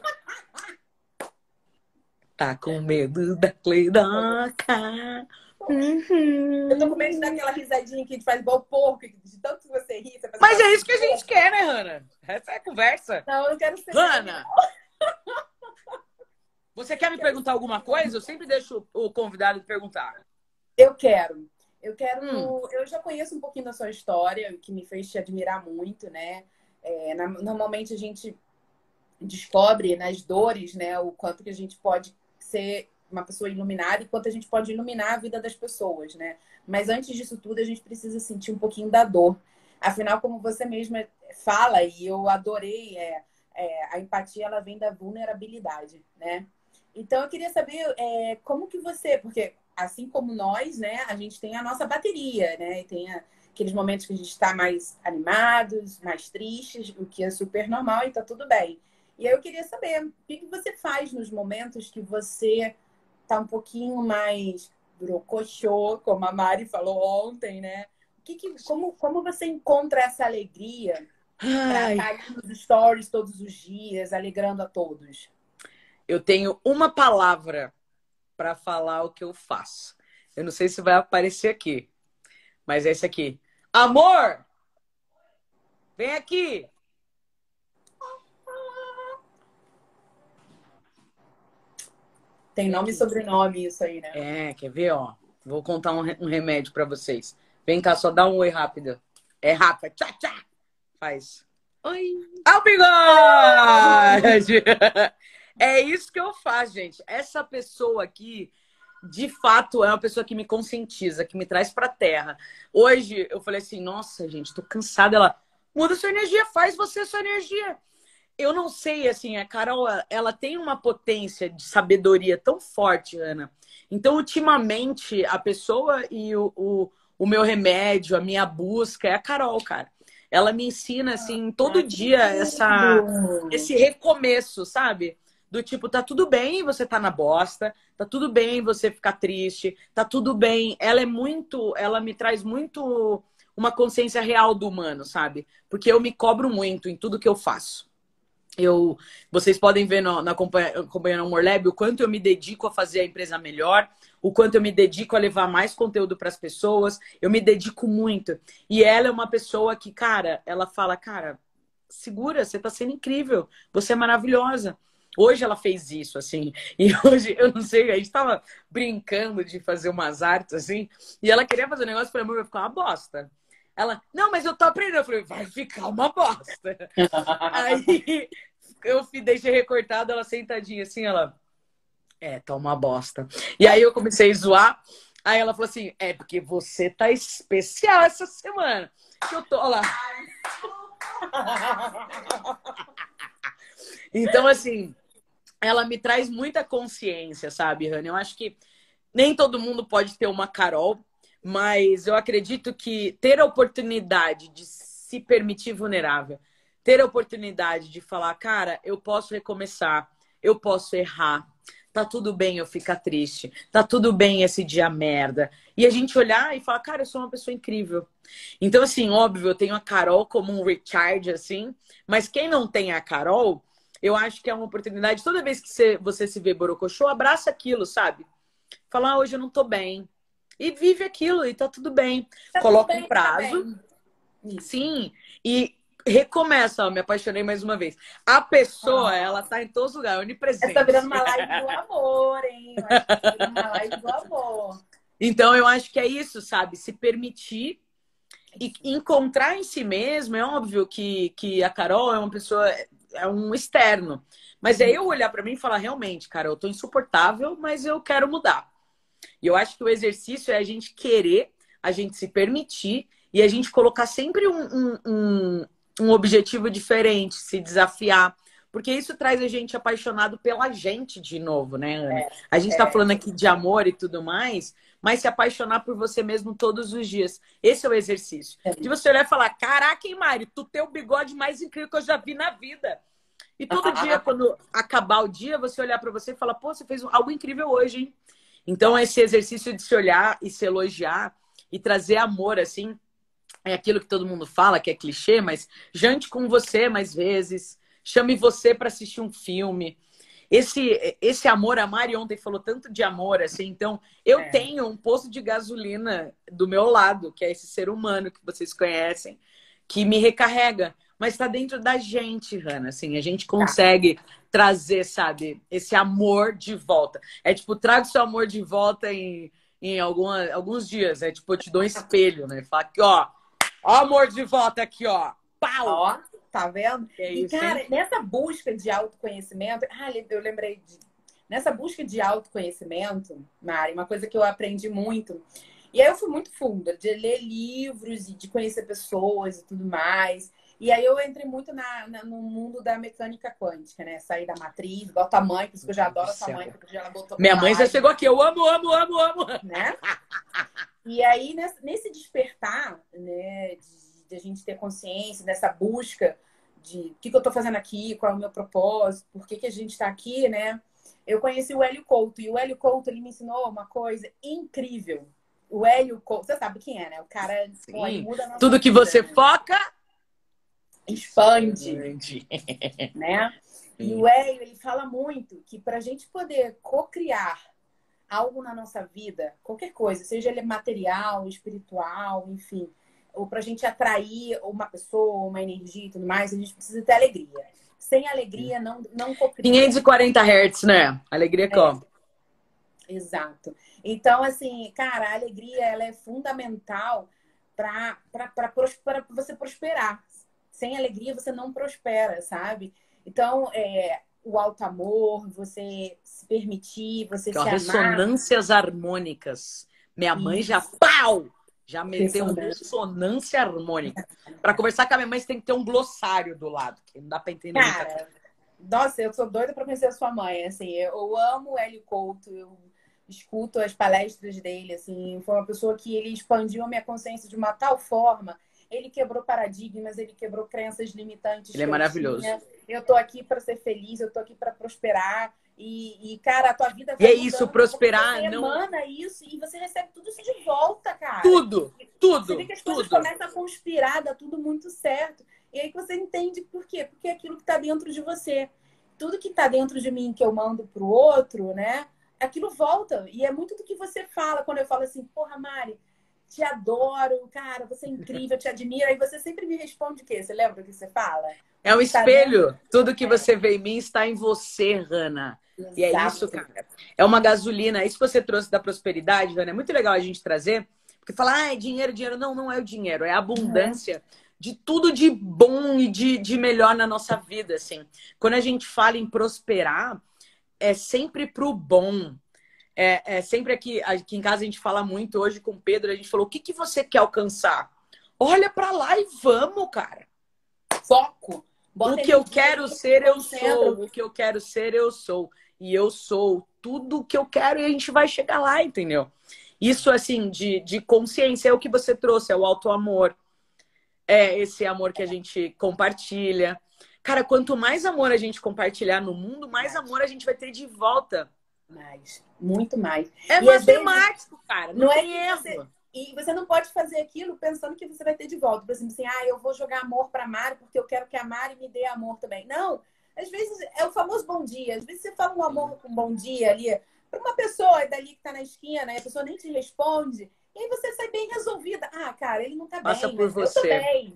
A: Tá com medo da Cleidoca. Uhum.
B: Eu tô com medo daquela risadinha que a gente faz igual porco, de tanto que você ri. Você
A: Mas é isso que a gente quer, né, Rana? Essa é a conversa.
B: Não, eu não quero ser.
A: Rana! Você quer me perguntar alguma coisa? Eu sempre deixo o convidado perguntar.
B: Eu quero. Eu quero.
A: Hum.
B: Eu já conheço um pouquinho da sua história, o que me fez te admirar muito, né? É, na- normalmente a gente descobre nas dores, né, o quanto que a gente pode ser uma pessoa iluminada e quanto a gente pode iluminar a vida das pessoas, né? Mas antes disso tudo, a gente precisa sentir um pouquinho da dor. Afinal, como você mesma fala, e eu adorei, é, é, a empatia ela vem da vulnerabilidade, né? Então eu queria saber é, como que você, porque assim como nós, né, a gente tem a nossa bateria, né? E tem a- aqueles momentos que a gente está mais animados, mais tristes, o que é super normal e tá tudo bem. E aí eu queria saber, o que, que você faz nos momentos que você tá um pouquinho mais brocochô, como a Mari falou ontem, né? O que que, como, como você encontra essa alegria para estar ali nos stories todos os dias, alegrando a todos?
A: eu tenho uma palavra para falar o que eu faço. Eu não sei se vai aparecer aqui, mas é esse aqui. Amor! Vem aqui!
B: Tem nome e sobrenome isso aí, né?
A: É, quer ver, ó? Vou contar um, re- um remédio para vocês. Vem cá, só dá um oi rápido. É rápido. Tchá, tchá. Faz. Oi. Ao bigode! É isso que eu faço, gente. Essa pessoa aqui, de fato, é uma pessoa que me conscientiza, que me traz pra terra. Hoje, eu falei assim, nossa, gente, tô cansada. Ela, muda sua energia, faz você sua energia. Eu não sei, assim, a Carol, ela tem uma potência de sabedoria tão forte, Ana. Então, ultimamente, a pessoa e o, o, o meu remédio, a minha busca é a Carol, cara. ela me ensina, assim, todo ah, dia essa, esse recomeço, sabe? Do tipo, tá tudo bem você tá na bosta, tá tudo bem você ficar triste, tá tudo bem. Ela é muito, ela me traz muito uma consciência real do humano, sabe? Porque eu me cobro muito em tudo que eu faço. Eu, vocês podem ver no, na acompanhando o Morlab o quanto eu me dedico a fazer a empresa melhor, o quanto eu me dedico a levar mais conteúdo para as pessoas. Eu me dedico muito. E ela é uma pessoa que, cara, ela fala, cara, segura, você está sendo incrível, você é maravilhosa. Hoje ela fez isso, assim. E hoje, eu não sei, a gente tava brincando de fazer umas artes, assim. E ela queria fazer um negócio, eu falei, amor, vai ficar uma bosta. Ela, não, mas eu tô aprendendo. Eu falei, vai ficar uma bosta. Aí eu deixei recortado ela sentadinha assim, ela, é, tá uma bosta. E aí eu comecei a zoar. Aí ela falou assim: é porque você tá especial essa semana. Que eu tô lá. então, assim, ela me traz muita consciência, sabe, Rani? Eu acho que nem todo mundo pode ter uma Carol, mas eu acredito que ter a oportunidade de se permitir vulnerável, ter a oportunidade de falar, cara, eu posso recomeçar, eu posso errar, tá tudo bem eu ficar triste, tá tudo bem esse dia merda. E a gente olhar e falar, cara, eu sou uma pessoa incrível. Então, assim, óbvio, eu tenho a Carol como um Richard, assim, mas quem não tem a Carol, eu acho que é uma oportunidade, toda vez que você, você se vê borocochô, abraça aquilo, sabe? Falar, ah, hoje eu não tô bem, e vive aquilo e tá tudo bem. Tá Coloca bem, um tá prazo. Tá sim, e recomeça, ó, me apaixonei mais uma vez. A pessoa, ah. ela tá em todos os lugares, onipresente. Essa
B: tá virando uma live do amor, hein? Eu acho que tá uma live do amor.
A: Então, eu acho que é isso, sabe? Se permitir e encontrar em si mesmo. É óbvio que, que a Carol é uma pessoa, é um externo. Mas é eu olhar para mim e falar, realmente, cara, eu tô insuportável, mas eu quero mudar. E eu acho que o exercício é a gente querer, a gente se permitir e a gente colocar sempre um, um, um, objetivo diferente, se desafiar. Porque isso traz a gente apaixonado pela gente de novo, né, Ana? É, a gente está é. falando aqui de amor e tudo mais, mas se apaixonar por você mesmo todos os dias. Esse é o exercício. É. De você olhar e falar: Caraca, hein, Mari, tu tem o bigode mais incrível que eu já vi na vida. E todo dia, quando acabar o dia, você olhar para você e falar: Pô, você fez algo incrível hoje, hein? Então, esse exercício de se olhar e se elogiar e trazer amor, assim, é aquilo que todo mundo fala, que é clichê, mas jante com você mais vezes, chame você para assistir um filme. Esse, esse amor, a Mari ontem falou tanto de amor, assim, então eu é. tenho um posto de gasolina do meu lado, que é esse ser humano que vocês conhecem, que me recarrega mas está dentro da gente, Hanna. Assim, a gente tá. consegue tá. trazer, sabe, esse amor de volta. É tipo, traga o seu amor de volta em, em alguma, alguns dias. É tipo, eu te dou um espelho, né? Fala aqui, ó, ó, amor de volta aqui, ó. Pau!
B: Ó, tá vendo? É isso, e, cara, hein? nessa busca de autoconhecimento, ah, eu lembrei de. Nessa busca de autoconhecimento, Mari, uma coisa que eu aprendi muito. E aí eu fui muito funda de ler livros e de conhecer pessoas e tudo mais. E aí eu entrei muito na, na, no mundo da mecânica quântica, né? Sair da matriz, igual a mãe, por isso que eu já adoro a mãe, porque ela botou.
A: Minha mãe já chegou aqui, eu amo, amo, amo, amo.
B: Né? E aí, nesse despertar, né, de, de a gente ter consciência, dessa busca de o que, que eu estou fazendo aqui, qual é o meu propósito, por que, que a gente está aqui, né? Eu conheci o Hélio Couto, e o Hélio Couto, ele me ensinou uma coisa incrível. O Hélio Couto, você sabe quem é, né? O cara
A: pô, muda Tudo que vida, você né? foca
B: expande, né? E o Hélio, ele fala muito que para a gente poder co-criar algo na nossa vida, qualquer coisa, seja ele material, espiritual, enfim, ou para a gente atrair uma pessoa, uma energia e tudo mais, a gente precisa ter alegria. Sem alegria, não, não
A: copia. 540 Hz, né? Alegria é. como?
B: Exato. Então, assim, cara, a alegria ela é fundamental para você prosperar, sem alegria você não prospera, sabe? Então, é, o alto amor, você se permitir, você que se amar.
A: Ressonâncias harmônicas. Minha mãe Isso. já pau! Já meteu ressonância, ressonância harmônica. Para conversar com a minha mãe, você tem que ter um glossário do lado, que não dá para entender.
B: Cara, nossa, eu sou doida para conhecer a sua mãe. Assim, eu amo o Hélio Couto, eu escuto as palestras dele. Assim, foi uma pessoa que ele expandiu a minha consciência de uma tal forma ele quebrou paradigmas, ele quebrou crenças limitantes.
A: Ele é maravilhoso.
B: Tinha. Eu tô aqui para ser feliz, eu tô aqui para prosperar. E, e, cara, a tua vida
A: vai E é isso, prosperar
B: você
A: não.
B: emana isso e você recebe tudo isso de volta, cara.
A: Tudo, tudo.
B: Você vê que as
A: tudo.
B: coisas começam a conspirar, dá tudo muito certo. E aí você entende por quê? Porque é aquilo que tá dentro de você. Tudo que tá dentro de mim que eu mando pro outro, né? Aquilo volta. E é muito do que você fala quando eu falo assim, porra, Mari, te adoro, cara, você é incrível, te admiro. Aí você sempre me responde o quê? Você lembra o que você fala?
A: É um espelho. Tudo que você vê em mim está em você, Rana.
B: Exato.
A: E é isso, cara. É uma gasolina. Isso que você trouxe da prosperidade, Rana, é muito legal a gente trazer. Porque falar, ah, é dinheiro, dinheiro. Não, não é o dinheiro. É a abundância de tudo de bom e de, de melhor na nossa vida, assim. Quando a gente fala em prosperar, é sempre pro bom. É, é sempre aqui, aqui em casa a gente fala muito. Hoje com o Pedro, a gente falou, o que, que você quer alcançar? Olha para lá e vamos, cara.
B: Foco.
A: Bota o que eu quero ser, eu sou. O que eu quero ser, eu sou. E eu sou tudo o que eu quero e a gente vai chegar lá, entendeu? Isso, assim, de, de consciência é o que você trouxe, é o auto-amor. É esse amor que a gente compartilha. Cara, quanto mais amor a gente compartilhar no mundo, mais amor a gente vai ter de volta.
B: Mais. Muito mais.
A: É
B: E
A: matemático, cara. Não,
B: não é
A: erro.
B: você- E você não pode fazer aquilo pensando que você vai ter de volta. Por exemplo, assim, ah, eu vou jogar amor pra Mari porque eu quero que a Mari me dê amor também. Não. Às vezes é o famoso bom dia. Às vezes você fala um amor com um bom dia ali pra uma pessoa dali que tá na esquina, e a pessoa nem te responde. E aí você sai bem resolvida. Ah, cara, ele não tá
A: Faça
B: bem.
A: por
B: mas Eu
A: você. É.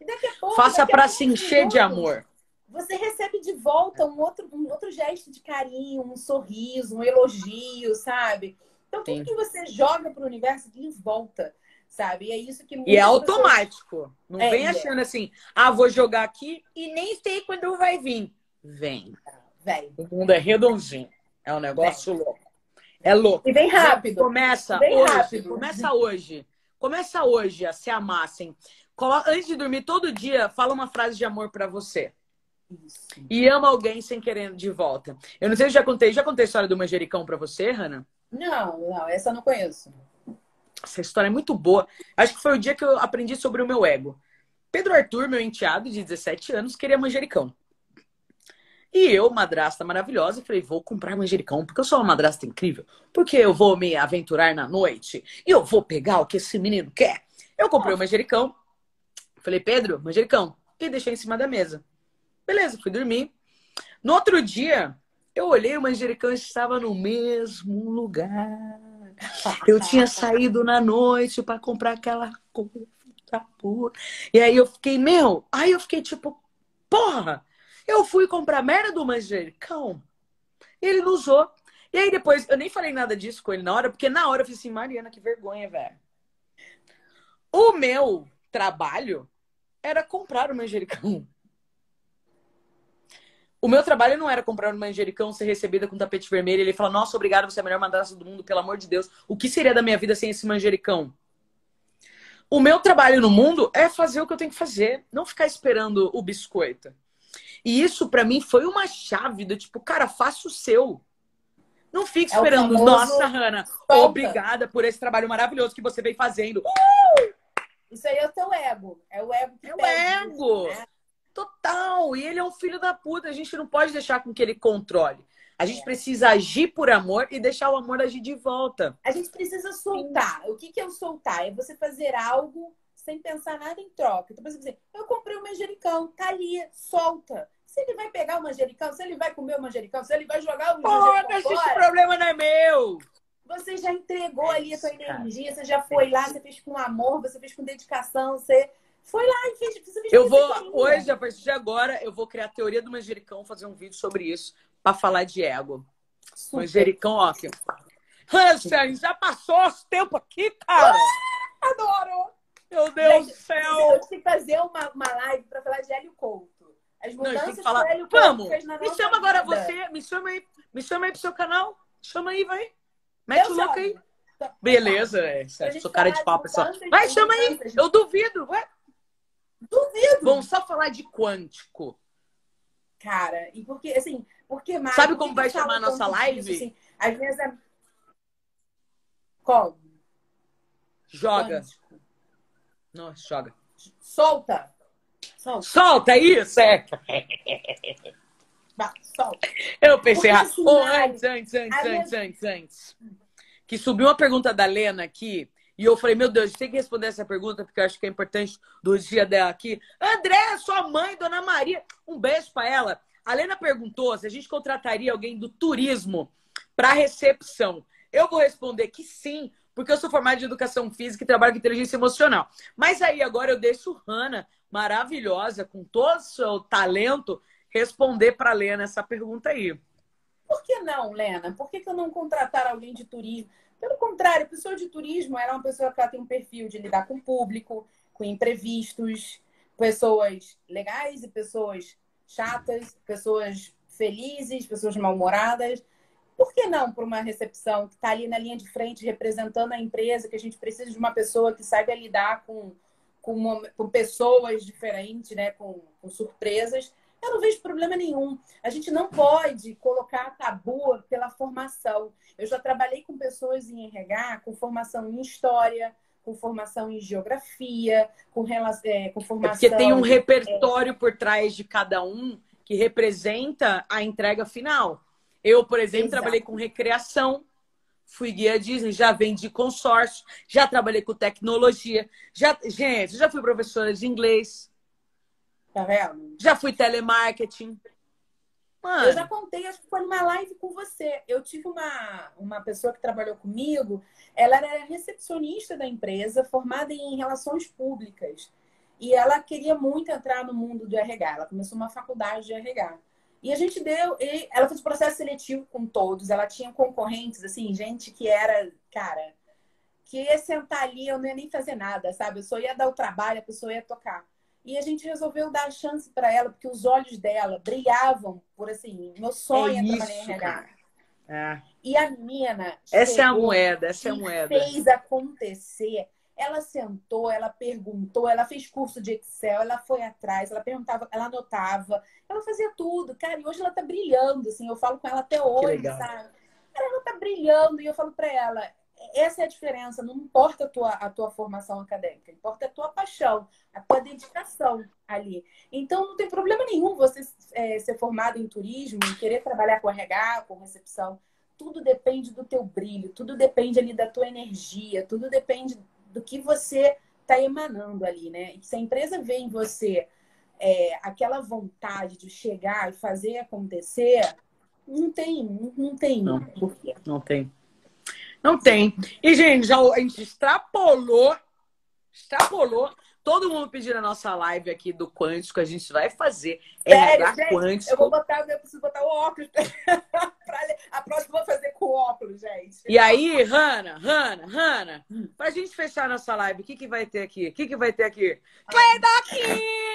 B: E daqui a pouco.
A: Faça
B: daqui a
A: pra
B: poucos
A: se encher de amor.
B: você recebe de volta um outro, um outro gesto de carinho, um sorriso, um elogio, sabe? Então, tudo
A: Sim.
B: que você joga pro universo, ele volta, sabe? E é isso que
A: E é
B: muitas pessoas-
A: automático. Não
B: É,
A: vem
B: é.
A: achando assim, ah, vou jogar aqui e nem sei quando vai vir. Vem.
B: Vem.
A: O mundo é redondinho. É um negócio louco. É louco.
B: E vem rápido.
A: Começa
B: Bem
A: hoje.
B: rápido.
A: Começa hoje. Começa hoje a se amar, assim. Antes de dormir, todo dia, fala uma frase de amor pra você.
B: Isso.
A: E ama alguém sem querer de volta. Eu não sei se eu já contei. Já contei a história do manjericão pra você, Hannah?
B: Não, não, essa eu não conheço.
A: Essa história é muito boa. Acho que foi o dia que eu aprendi sobre o meu ego. Pedro Arthur, meu enteado de 17 anos, queria manjericão. E eu, madrasta maravilhosa, falei, vou comprar manjericão, porque eu sou uma madrasta incrível. Porque eu vou me aventurar na noite e eu vou pegar o que esse menino quer. Eu comprei o manjericão. Falei, Pedro, manjericão. E deixei em cima da mesa. Beleza, fui dormir. No outro dia, eu olhei, o manjericão estava no mesmo lugar. Eu tinha saído na noite para comprar aquela coisa. E aí eu fiquei, meu, aí eu fiquei tipo, porra, eu fui comprar merda do manjericão. E ele não usou. E aí depois, eu nem falei nada disso com ele na hora, porque na hora eu falei assim, Mariana, que vergonha, velho. O meu trabalho era comprar o manjericão. O meu trabalho não era comprar um manjericão, ser recebida com tapete vermelho. Ele fala, nossa, obrigado, você é a melhor madrasta do mundo, pelo amor de Deus. O que seria da minha vida sem esse manjericão? O meu trabalho no mundo é fazer o que eu tenho que fazer, não ficar esperando o biscoito. E isso pra mim foi uma chave do tipo, cara, faça o seu. Não fique
B: É
A: esperando, nossa, Hanna, obrigada por esse trabalho maravilhoso que você vem fazendo.
B: Isso aí é o teu ego. É o ego que
A: É o ego.
B: né?
A: Total. E ele é um filho da puta. A gente não pode deixar com que ele controle. A gente precisa agir por amor e deixar o amor agir de volta.
B: A gente precisa soltar. O que, que é o soltar? É você fazer algo sem pensar nada em troca. Então, por exemplo, assim, eu comprei um manjericão, tá ali, solta. Se ele vai pegar o manjericão, se ele vai comer o manjericão, se ele vai jogar o
A: Porra,
B: manjericão
A: esse
B: fora,
A: problema não é meu.
B: você já entregou ali a tua
A: isso, cara.
B: energia, você já foi lá, você fez com amor, você fez com dedicação, você foi lá e fez.
A: Eu vou, hoje, a partir de agora, eu vou criar a teoria do manjericão, fazer um vídeo sobre isso, pra falar de ego.
B: Super.
A: Manjericão, ó, aqui. Hansen, já passou esse tempo aqui, cara?
B: Adoro!
A: Meu Deus do céu.
B: Eu que fazer uma, uma live pra falar de Hélio Couto. As mudanças
A: que falar.
B: o Hélio Couto
A: Vamos, me chama agora
B: vida.
A: você, me chama aí, me chama aí pro seu canal. Chama aí, vai. Mete
B: Eu
A: o louco aí.
B: Tá.
A: Beleza, é. Sou cara de
B: de
A: pessoal. Vai, chama aí. Eu duvido. Vai.
B: Duvido,
A: Vamos só falar de quântico.
B: cara. E porque, assim, porque mais.
A: Sabe como vai chamar a nossa live?
B: disso, assim? Às vezes é. Como?
A: Joga.
B: Quântico.
A: Nossa, joga.
B: Solta!
A: Solta, Solta isso! É.
B: Vai, solta.
A: Eu pensei, assim, oh, antes, antes, antes, antes, antes, antes. Que subiu uma pergunta da Lena aqui. E eu falei, meu Deus, tem que responder essa pergunta, porque eu acho que é importante do dia dela aqui. André, sua mãe, Dona Maria, um beijo para ela. A Lena perguntou se a gente contrataria alguém do turismo para recepção. Eu vou responder que sim, porque eu sou formada de educação física e trabalho com inteligência emocional. Mas aí agora eu deixo Hanna, maravilhosa, com todo o seu talento, responder para a Lena essa pergunta aí.
B: Por que não, Lena? Por que, que eu não contratar alguém de turismo? Pelo contrário, a pessoa de turismo era é uma pessoa que ela tem um perfil de lidar com o público, com imprevistos, pessoas legais e pessoas chatas, pessoas felizes, pessoas mal-humoradas. Por que não para uma recepção que está ali na linha de frente representando a empresa, que a gente precisa de uma pessoa que saiba lidar com, com, uma, com pessoas diferentes, né? com, com surpresas? Eu não vejo problema nenhum. A gente não pode colocar tabu pela formação. Eu já trabalhei com pessoas em RH com formação em história, com formação em geografia, com, é, com formação.
A: É porque tem um repertório por trás de cada um que representa a entrega final. Eu, por exemplo, Exato. trabalhei com recreação, fui guia Disney, já vendi consórcio, já trabalhei com tecnologia, já, gente, já fui professora de inglês.
B: Tá vendo?
A: Já fui telemarketing.
B: Mano. Eu já contei, acho que foi numa live com você. Eu tive uma, uma pessoa que trabalhou comigo, ela era recepcionista da empresa, formada em relações públicas. E ela queria muito entrar no mundo do RH. Ela começou uma faculdade de RH. E a gente deu. ela fez processo seletivo com todos. Ela tinha concorrentes, assim, gente que era, cara, que ia sentar ali, eu não ia nem fazer nada, sabe? Eu só ia dar o trabalho, a pessoa ia tocar. E a gente resolveu dar a chance para ela, porque os olhos dela brilhavam por assim, meu sonho é, é trabalhar em RH. É. E a menina.
A: Essa é a moeda, essa é a moeda.
B: Fez acontecer. Ela sentou, ela perguntou, ela fez curso de Excel, ela foi atrás, ela perguntava, ela anotava, ela fazia tudo, cara. E hoje ela tá brilhando, assim. Eu falo com ela até hoje, sabe? Ela tá brilhando e eu falo para ela: essa é a diferença. Não importa a tua, a tua formação acadêmica, importa a tua paixão, a tua dedicação ali. Então, não tem problema nenhum você é, ser formado em turismo, querer trabalhar com RH, com recepção. Tudo depende do teu brilho, tudo depende ali da tua energia, tudo depende do que você está emanando ali, né? E se a empresa vê em você é, aquela vontade de chegar e fazer acontecer, não tem, não, não tem
A: não. Não tem. Não tem. E, gente, já a gente extrapolou, extrapolou. Todo mundo pedindo a nossa live aqui do Quântico, a gente vai fazer.
B: Sério, RH gente, Quântico. Eu vou botar, eu preciso botar o óculos. a próxima eu vou fazer com óculos, gente.
A: E aí, Hanna, Hanna, Hanna, pra gente fechar nossa live, o que, que vai ter aqui? O que, que vai ter aqui? Cleidoquinha!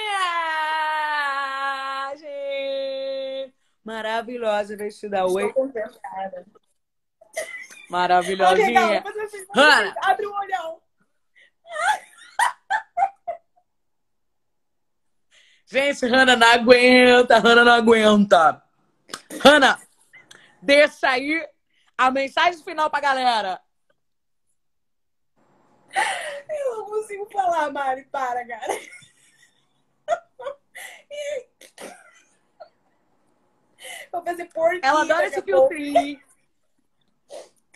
A: Maravilhosa, vestida. Oi.
B: Estou contentada.
A: Maravilhosinha. Hanna.
B: Abre o olhão.
A: Gente, Hanna não aguenta, Hanna não aguenta. Hanna, deixa aí a mensagem final pra galera.
B: Eu não consigo falar, Mari. Para, cara. Vou fazer porquinho.
A: Ela adora esse filtrinho.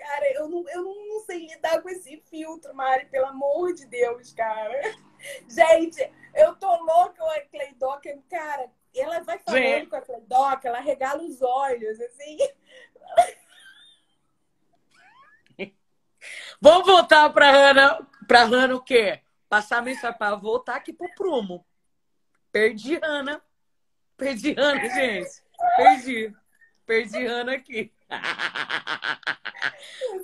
B: Cara, eu não, eu não sei lidar com esse filtro, Mari, pelo amor de Deus, cara. Gente, eu tô louca com a Cleidoca, cara. Ela vai falando com a Cleidoca, ela regala os olhos, assim.
A: Vamos voltar pra Hannah, pra Hannah o quê? Passar a mensagem pra voltar aqui pro prumo. Perdi Hannah. Perdi Hannah, gente. Perdi. Perdi Hannah aqui.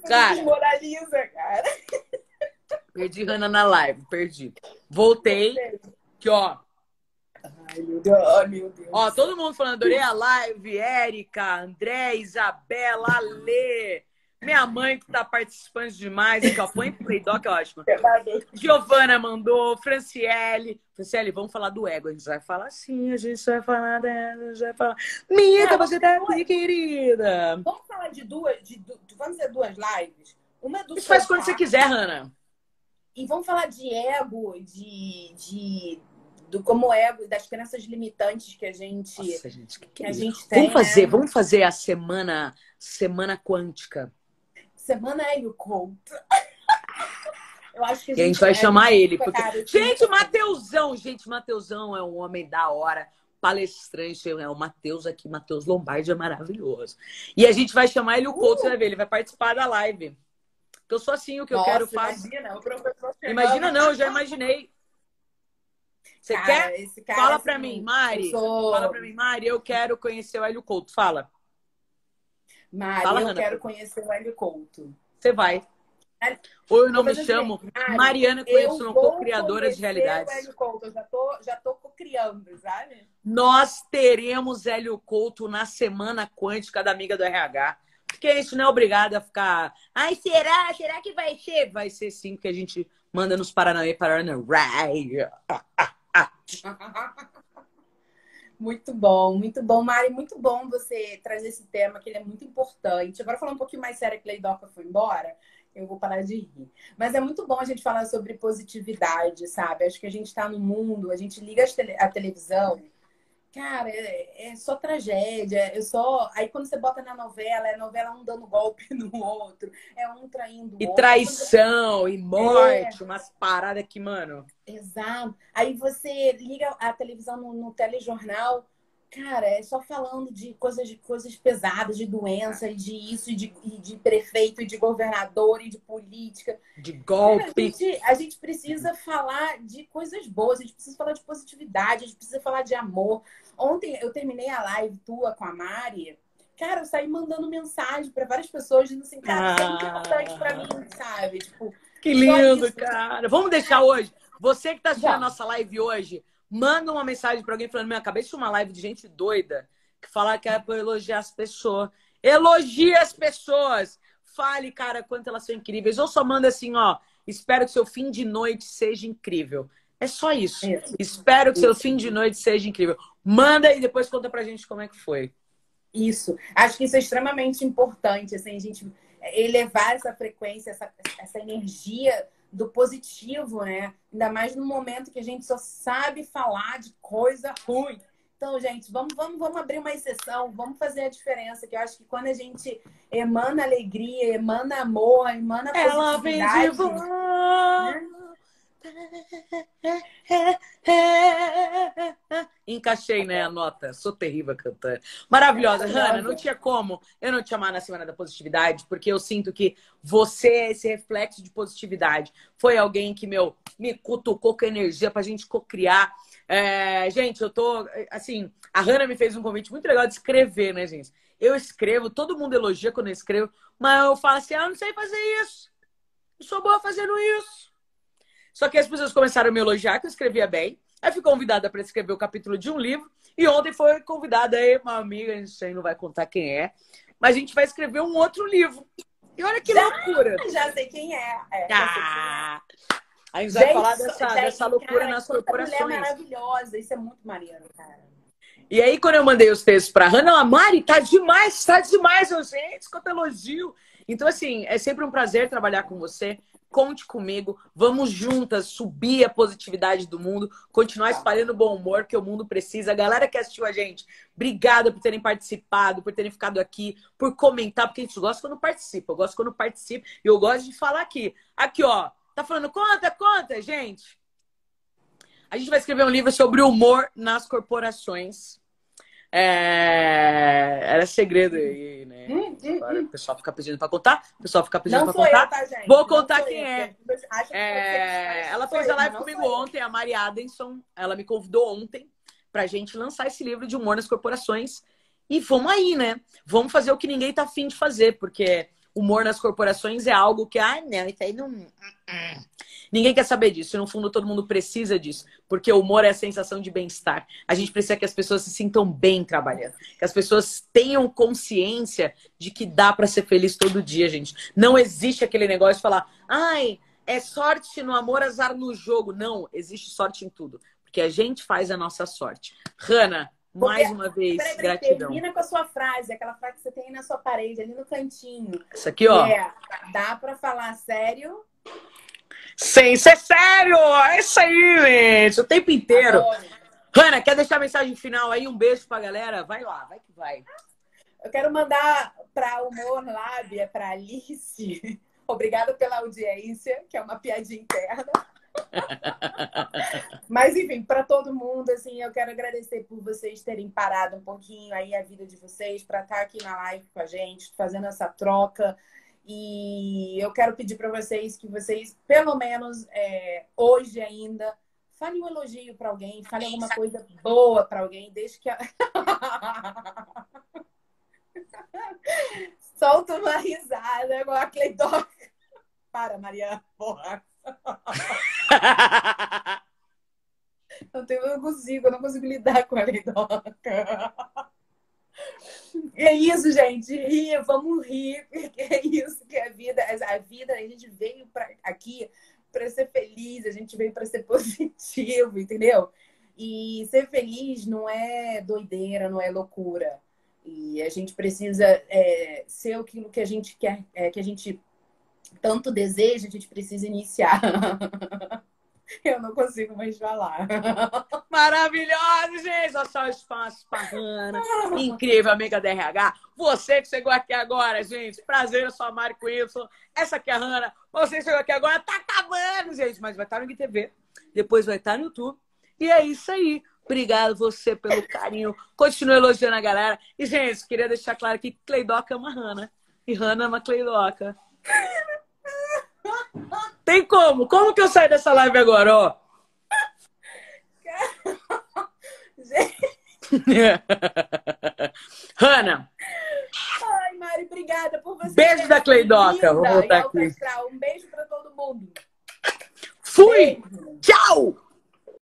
B: cara, desmoraliza, cara.
A: Perdi Hanna na live, perdi. Voltei. Que, ó.
B: Ai, meu Deus, oh, meu Deus.
A: Ó, todo mundo falando, adorei a live. Érica, André, Isabela, Alê. Minha mãe que tá participando demais aqui, ó. Põe Playdoc, é ótimo. Giovana mandou, Franciele. Franciele, vamos falar do ego. A gente vai falar sim, a gente vai falar dela, a gente vai falar. Mica, é, você tá aqui, querida.
B: Vamos falar de duas, de, de, vamos fazer duas lives. Uma é do
A: Isso faz quando você quiser, Hanna.
B: e vamos falar de ego, de, de do como ego, das crenças limitantes que a gente,
A: Nossa, gente, que que é
B: a gente tem.
A: Vamos fazer,
B: né?
A: vamos fazer a semana semana quântica.
B: Semana Hélio Couto. Eu acho que
A: E a gente vai chamar ele, porque-
B: Cara, eu
A: Gente, o Mateusão, gente, Mateusão é um homem da hora, palestrante, é o Mateus aqui, Mateus Lombardi é maravilhoso. E a gente vai chamar ele o Couto, você vai ver, ele vai participar da live. Eu sou assim, o que eu
B: Nossa,
A: quero faço.
B: Imagina, o professor chegando.
A: Imagina não, eu já imaginei. Você
B: Cara,
A: quer?
B: esse cara,
A: Fala
B: assim,
A: pra mim, Mari.
B: eu sou-
A: Fala pra mim, Mari, eu quero conhecer o Hélio Couto. Fala.
B: Mari,
A: Fala,
B: eu
A: Hannah.
B: quero conhecer o Hélio Couto.
A: Você vai. Ou eu não me chamo
B: Mari,
A: Mariana
B: vou
A: co-criadora de realidades.
B: O Hélio Couto. Eu já tô, já tô criando, sabe?
A: Nós teremos Hélio Couto na semana quântica da amiga do RH. Porque a gente não é obrigado a ficar. Ai, será? Será que vai ser? Vai ser sim, porque a gente manda nos Paranauê, Paranauê.
B: Muito bom, muito bom, Mari. Muito bom você trazer esse tema, que ele é muito importante. Agora, falando um pouquinho mais sério que a Leidoca foi embora, eu vou parar de rir. Mas é muito bom a gente falar sobre positividade, sabe? Acho que a gente está no mundo, a gente liga as tele- a televisão, cara, é, é só tragédia, é só. Aí quando você bota na novela, é novela um dando golpe no outro, é um traindo o
A: E
B: outro.
A: traição, e morte, umas paradas que, mano.
B: Exato. Aí você liga a televisão no, no telejornal, cara, é só falando de coisas, de coisas pesadas, de doença, e de isso, e de, e de prefeito, e de governador, e de política.
A: De
B: Cara, a,
A: golpe.
B: gente, a gente precisa falar de coisas boas, a gente precisa falar de positividade, a gente precisa falar de amor. Ontem eu terminei a live tua com a Mari. Cara, eu saí mandando mensagem para várias pessoas dizendo assim, cara, isso é muito
A: Ah.
B: importante para mim, sabe? Tipo,
A: Que lindo,
B: isso.
A: cara. Vamos deixar hoje. Você que tá assistindo a
B: Vamos.
A: nossa live hoje, manda uma mensagem pra alguém falando: Meu, acabei de uma live de gente doida que falar que é pra eu elogiar as pessoas. Elogie as pessoas. Fale, cara, quanto elas são incríveis. Ou só manda assim, ó. Espero que seu fim de noite seja incrível. É só isso.
B: Isso.
A: Espero que seu fim de noite seja incrível. Manda e depois conta pra gente como é que foi.
B: Isso. Acho que isso é extremamente importante, assim, a gente elevar essa frequência, essa, essa energia do positivo, né? Ainda mais no momento que a gente só sabe falar de coisa ruim. Então, gente, vamos, vamos, vamos abrir uma exceção, vamos fazer a diferença, que eu acho que quando a gente emana alegria, emana amor, emana
A: Ela vem de
B: positividade,
A: volta. Encaixei, né, a nota. Sou terrível cantando. Maravilhosa.
B: Maravilhosa.
A: Hanna, não tinha como eu não te chamar na Semana da Positividade, porque eu sinto que você é esse reflexo de positividade. Foi alguém que, meu, me cutucou com energia pra gente cocriar. É, gente, eu tô, assim, a Hanna me fez um convite muito legal de escrever, né, gente? Eu escrevo, todo mundo elogia quando eu escrevo, mas eu falo assim, ah, eu não sei fazer isso. Eu sou boa fazendo isso. Só que as pessoas começaram a me elogiar que eu escrevia bem. Aí fui convidada para escrever o capítulo de um livro. E ontem foi convidada aí uma amiga, a gente aí não vai contar quem é. Mas a gente vai escrever um outro livro. E olha que
B: Já-
A: loucura.
B: já sei quem é. é sei quem é.
A: Ah, a gente vai
B: Gente,
A: falar dessa,
B: gente,
A: dessa loucura
B: cara,
A: nas corporações.
B: mulher maravilhosa, isso é muito maneiro, cara.
A: E aí, quando eu mandei os textos pra Hannah, ela, Mari, tá demais, tá demais, gente, quanto elogio. Então, assim, é sempre um prazer trabalhar com você. Conte comigo, vamos juntas subir a positividade do mundo, continuar espalhando bom humor que o mundo precisa. A galera que assistiu a gente, obrigada por terem participado, por terem ficado aqui, por comentar, porque a gente gosta quando participa. Eu gosto quando participa e eu gosto de falar aqui. Aqui, ó, tá falando, conta, conta, gente. A gente vai escrever um livro sobre humor nas corporações. É... Era segredo aí, né?
B: Hum, hum,
A: Agora
B: hum.
A: o pessoal fica pedindo pra contar, o pessoal fica pedindo
B: Não
A: pra contar.
B: eu, tá, gente?
A: Vou
B: Não
A: contar quem
B: eu.
A: é. É, ela fez a live comigo ontem, a Mari Adenson. Ela me convidou ontem pra gente lançar esse livro de humor nas corporações. E vamos aí, né? Vamos fazer o que ninguém tá afim de fazer, porque humor nas corporações é algo que, ah, não, isso aí não. Ninguém quer saber disso. No fundo, todo mundo precisa disso. Porque o humor é a sensação de bem-estar. A gente precisa que as pessoas se sintam bem trabalhando. Que as pessoas tenham consciência de que dá pra ser feliz todo dia, gente. Não existe aquele negócio de falar, ai, é sorte no amor, azar no jogo. Não, existe sorte em tudo. Porque a gente faz a nossa sorte. Hanna, mais uma vez,
B: Peraí, peraí,
A: gratidão.
B: termina com a sua frase, aquela frase que você tem aí na sua parede, ali no cantinho.
A: Isso aqui, ó.
B: É, dá pra falar sério?
A: Sem ser sério! É isso aí, gente! O tempo inteiro. Hanna, quer deixar a mensagem final aí? Um beijo pra galera? Vai lá, vai que vai.
B: Eu quero mandar para Humor Lábia, para Alice. Obrigada pela audiência, que é uma piadinha interna. Mas enfim, para todo mundo, assim, eu quero agradecer por vocês terem parado um pouquinho aí a vida de vocês para estar tá aqui na live com a gente, fazendo essa troca. E eu quero pedir para vocês que vocês, pelo menos é, hoje ainda, fale um elogio para alguém, fale alguma coisa boa para alguém, desde que a... Solta uma risada igual a Cleidoca. Para, Maria, porra. Eu, tenho, eu não consigo, eu não consigo lidar com a Cleidoca. É isso, gente. Ria, vamos rir, porque é isso que é a vida. A vida, a gente veio pra, aqui para ser feliz, a gente veio para ser positivo, entendeu? E ser feliz não é doideira, não é loucura. E a gente precisa é, ser aquilo que a gente quer, é, que a gente tanto deseja, a gente precisa iniciar. Eu não consigo mais falar.
A: Maravilhoso, gente! Olha só espaço bacana. Incrível, amiga da RH. Você que chegou aqui agora, gente. Prazer, eu sou a Mari com Y. Essa aqui é a Hanna. Você que chegou aqui agora, tá acabando, gente. Mas vai estar no IGTV. Depois vai estar no YouTube. E é isso aí. Obrigado você pelo carinho. Continue elogiando a galera. E, gente, queria deixar claro que Cleidoca é uma Hanna. E Hanna é uma Cleidoca. Tem como? Como que eu saio dessa live agora, ó? Hanna.
B: Ai, Mari, obrigada por você.
A: Beijo da Cleidoca. Vou voltar aqui.
B: Um beijo para todo mundo.
A: Fui! Beijo. Tchau!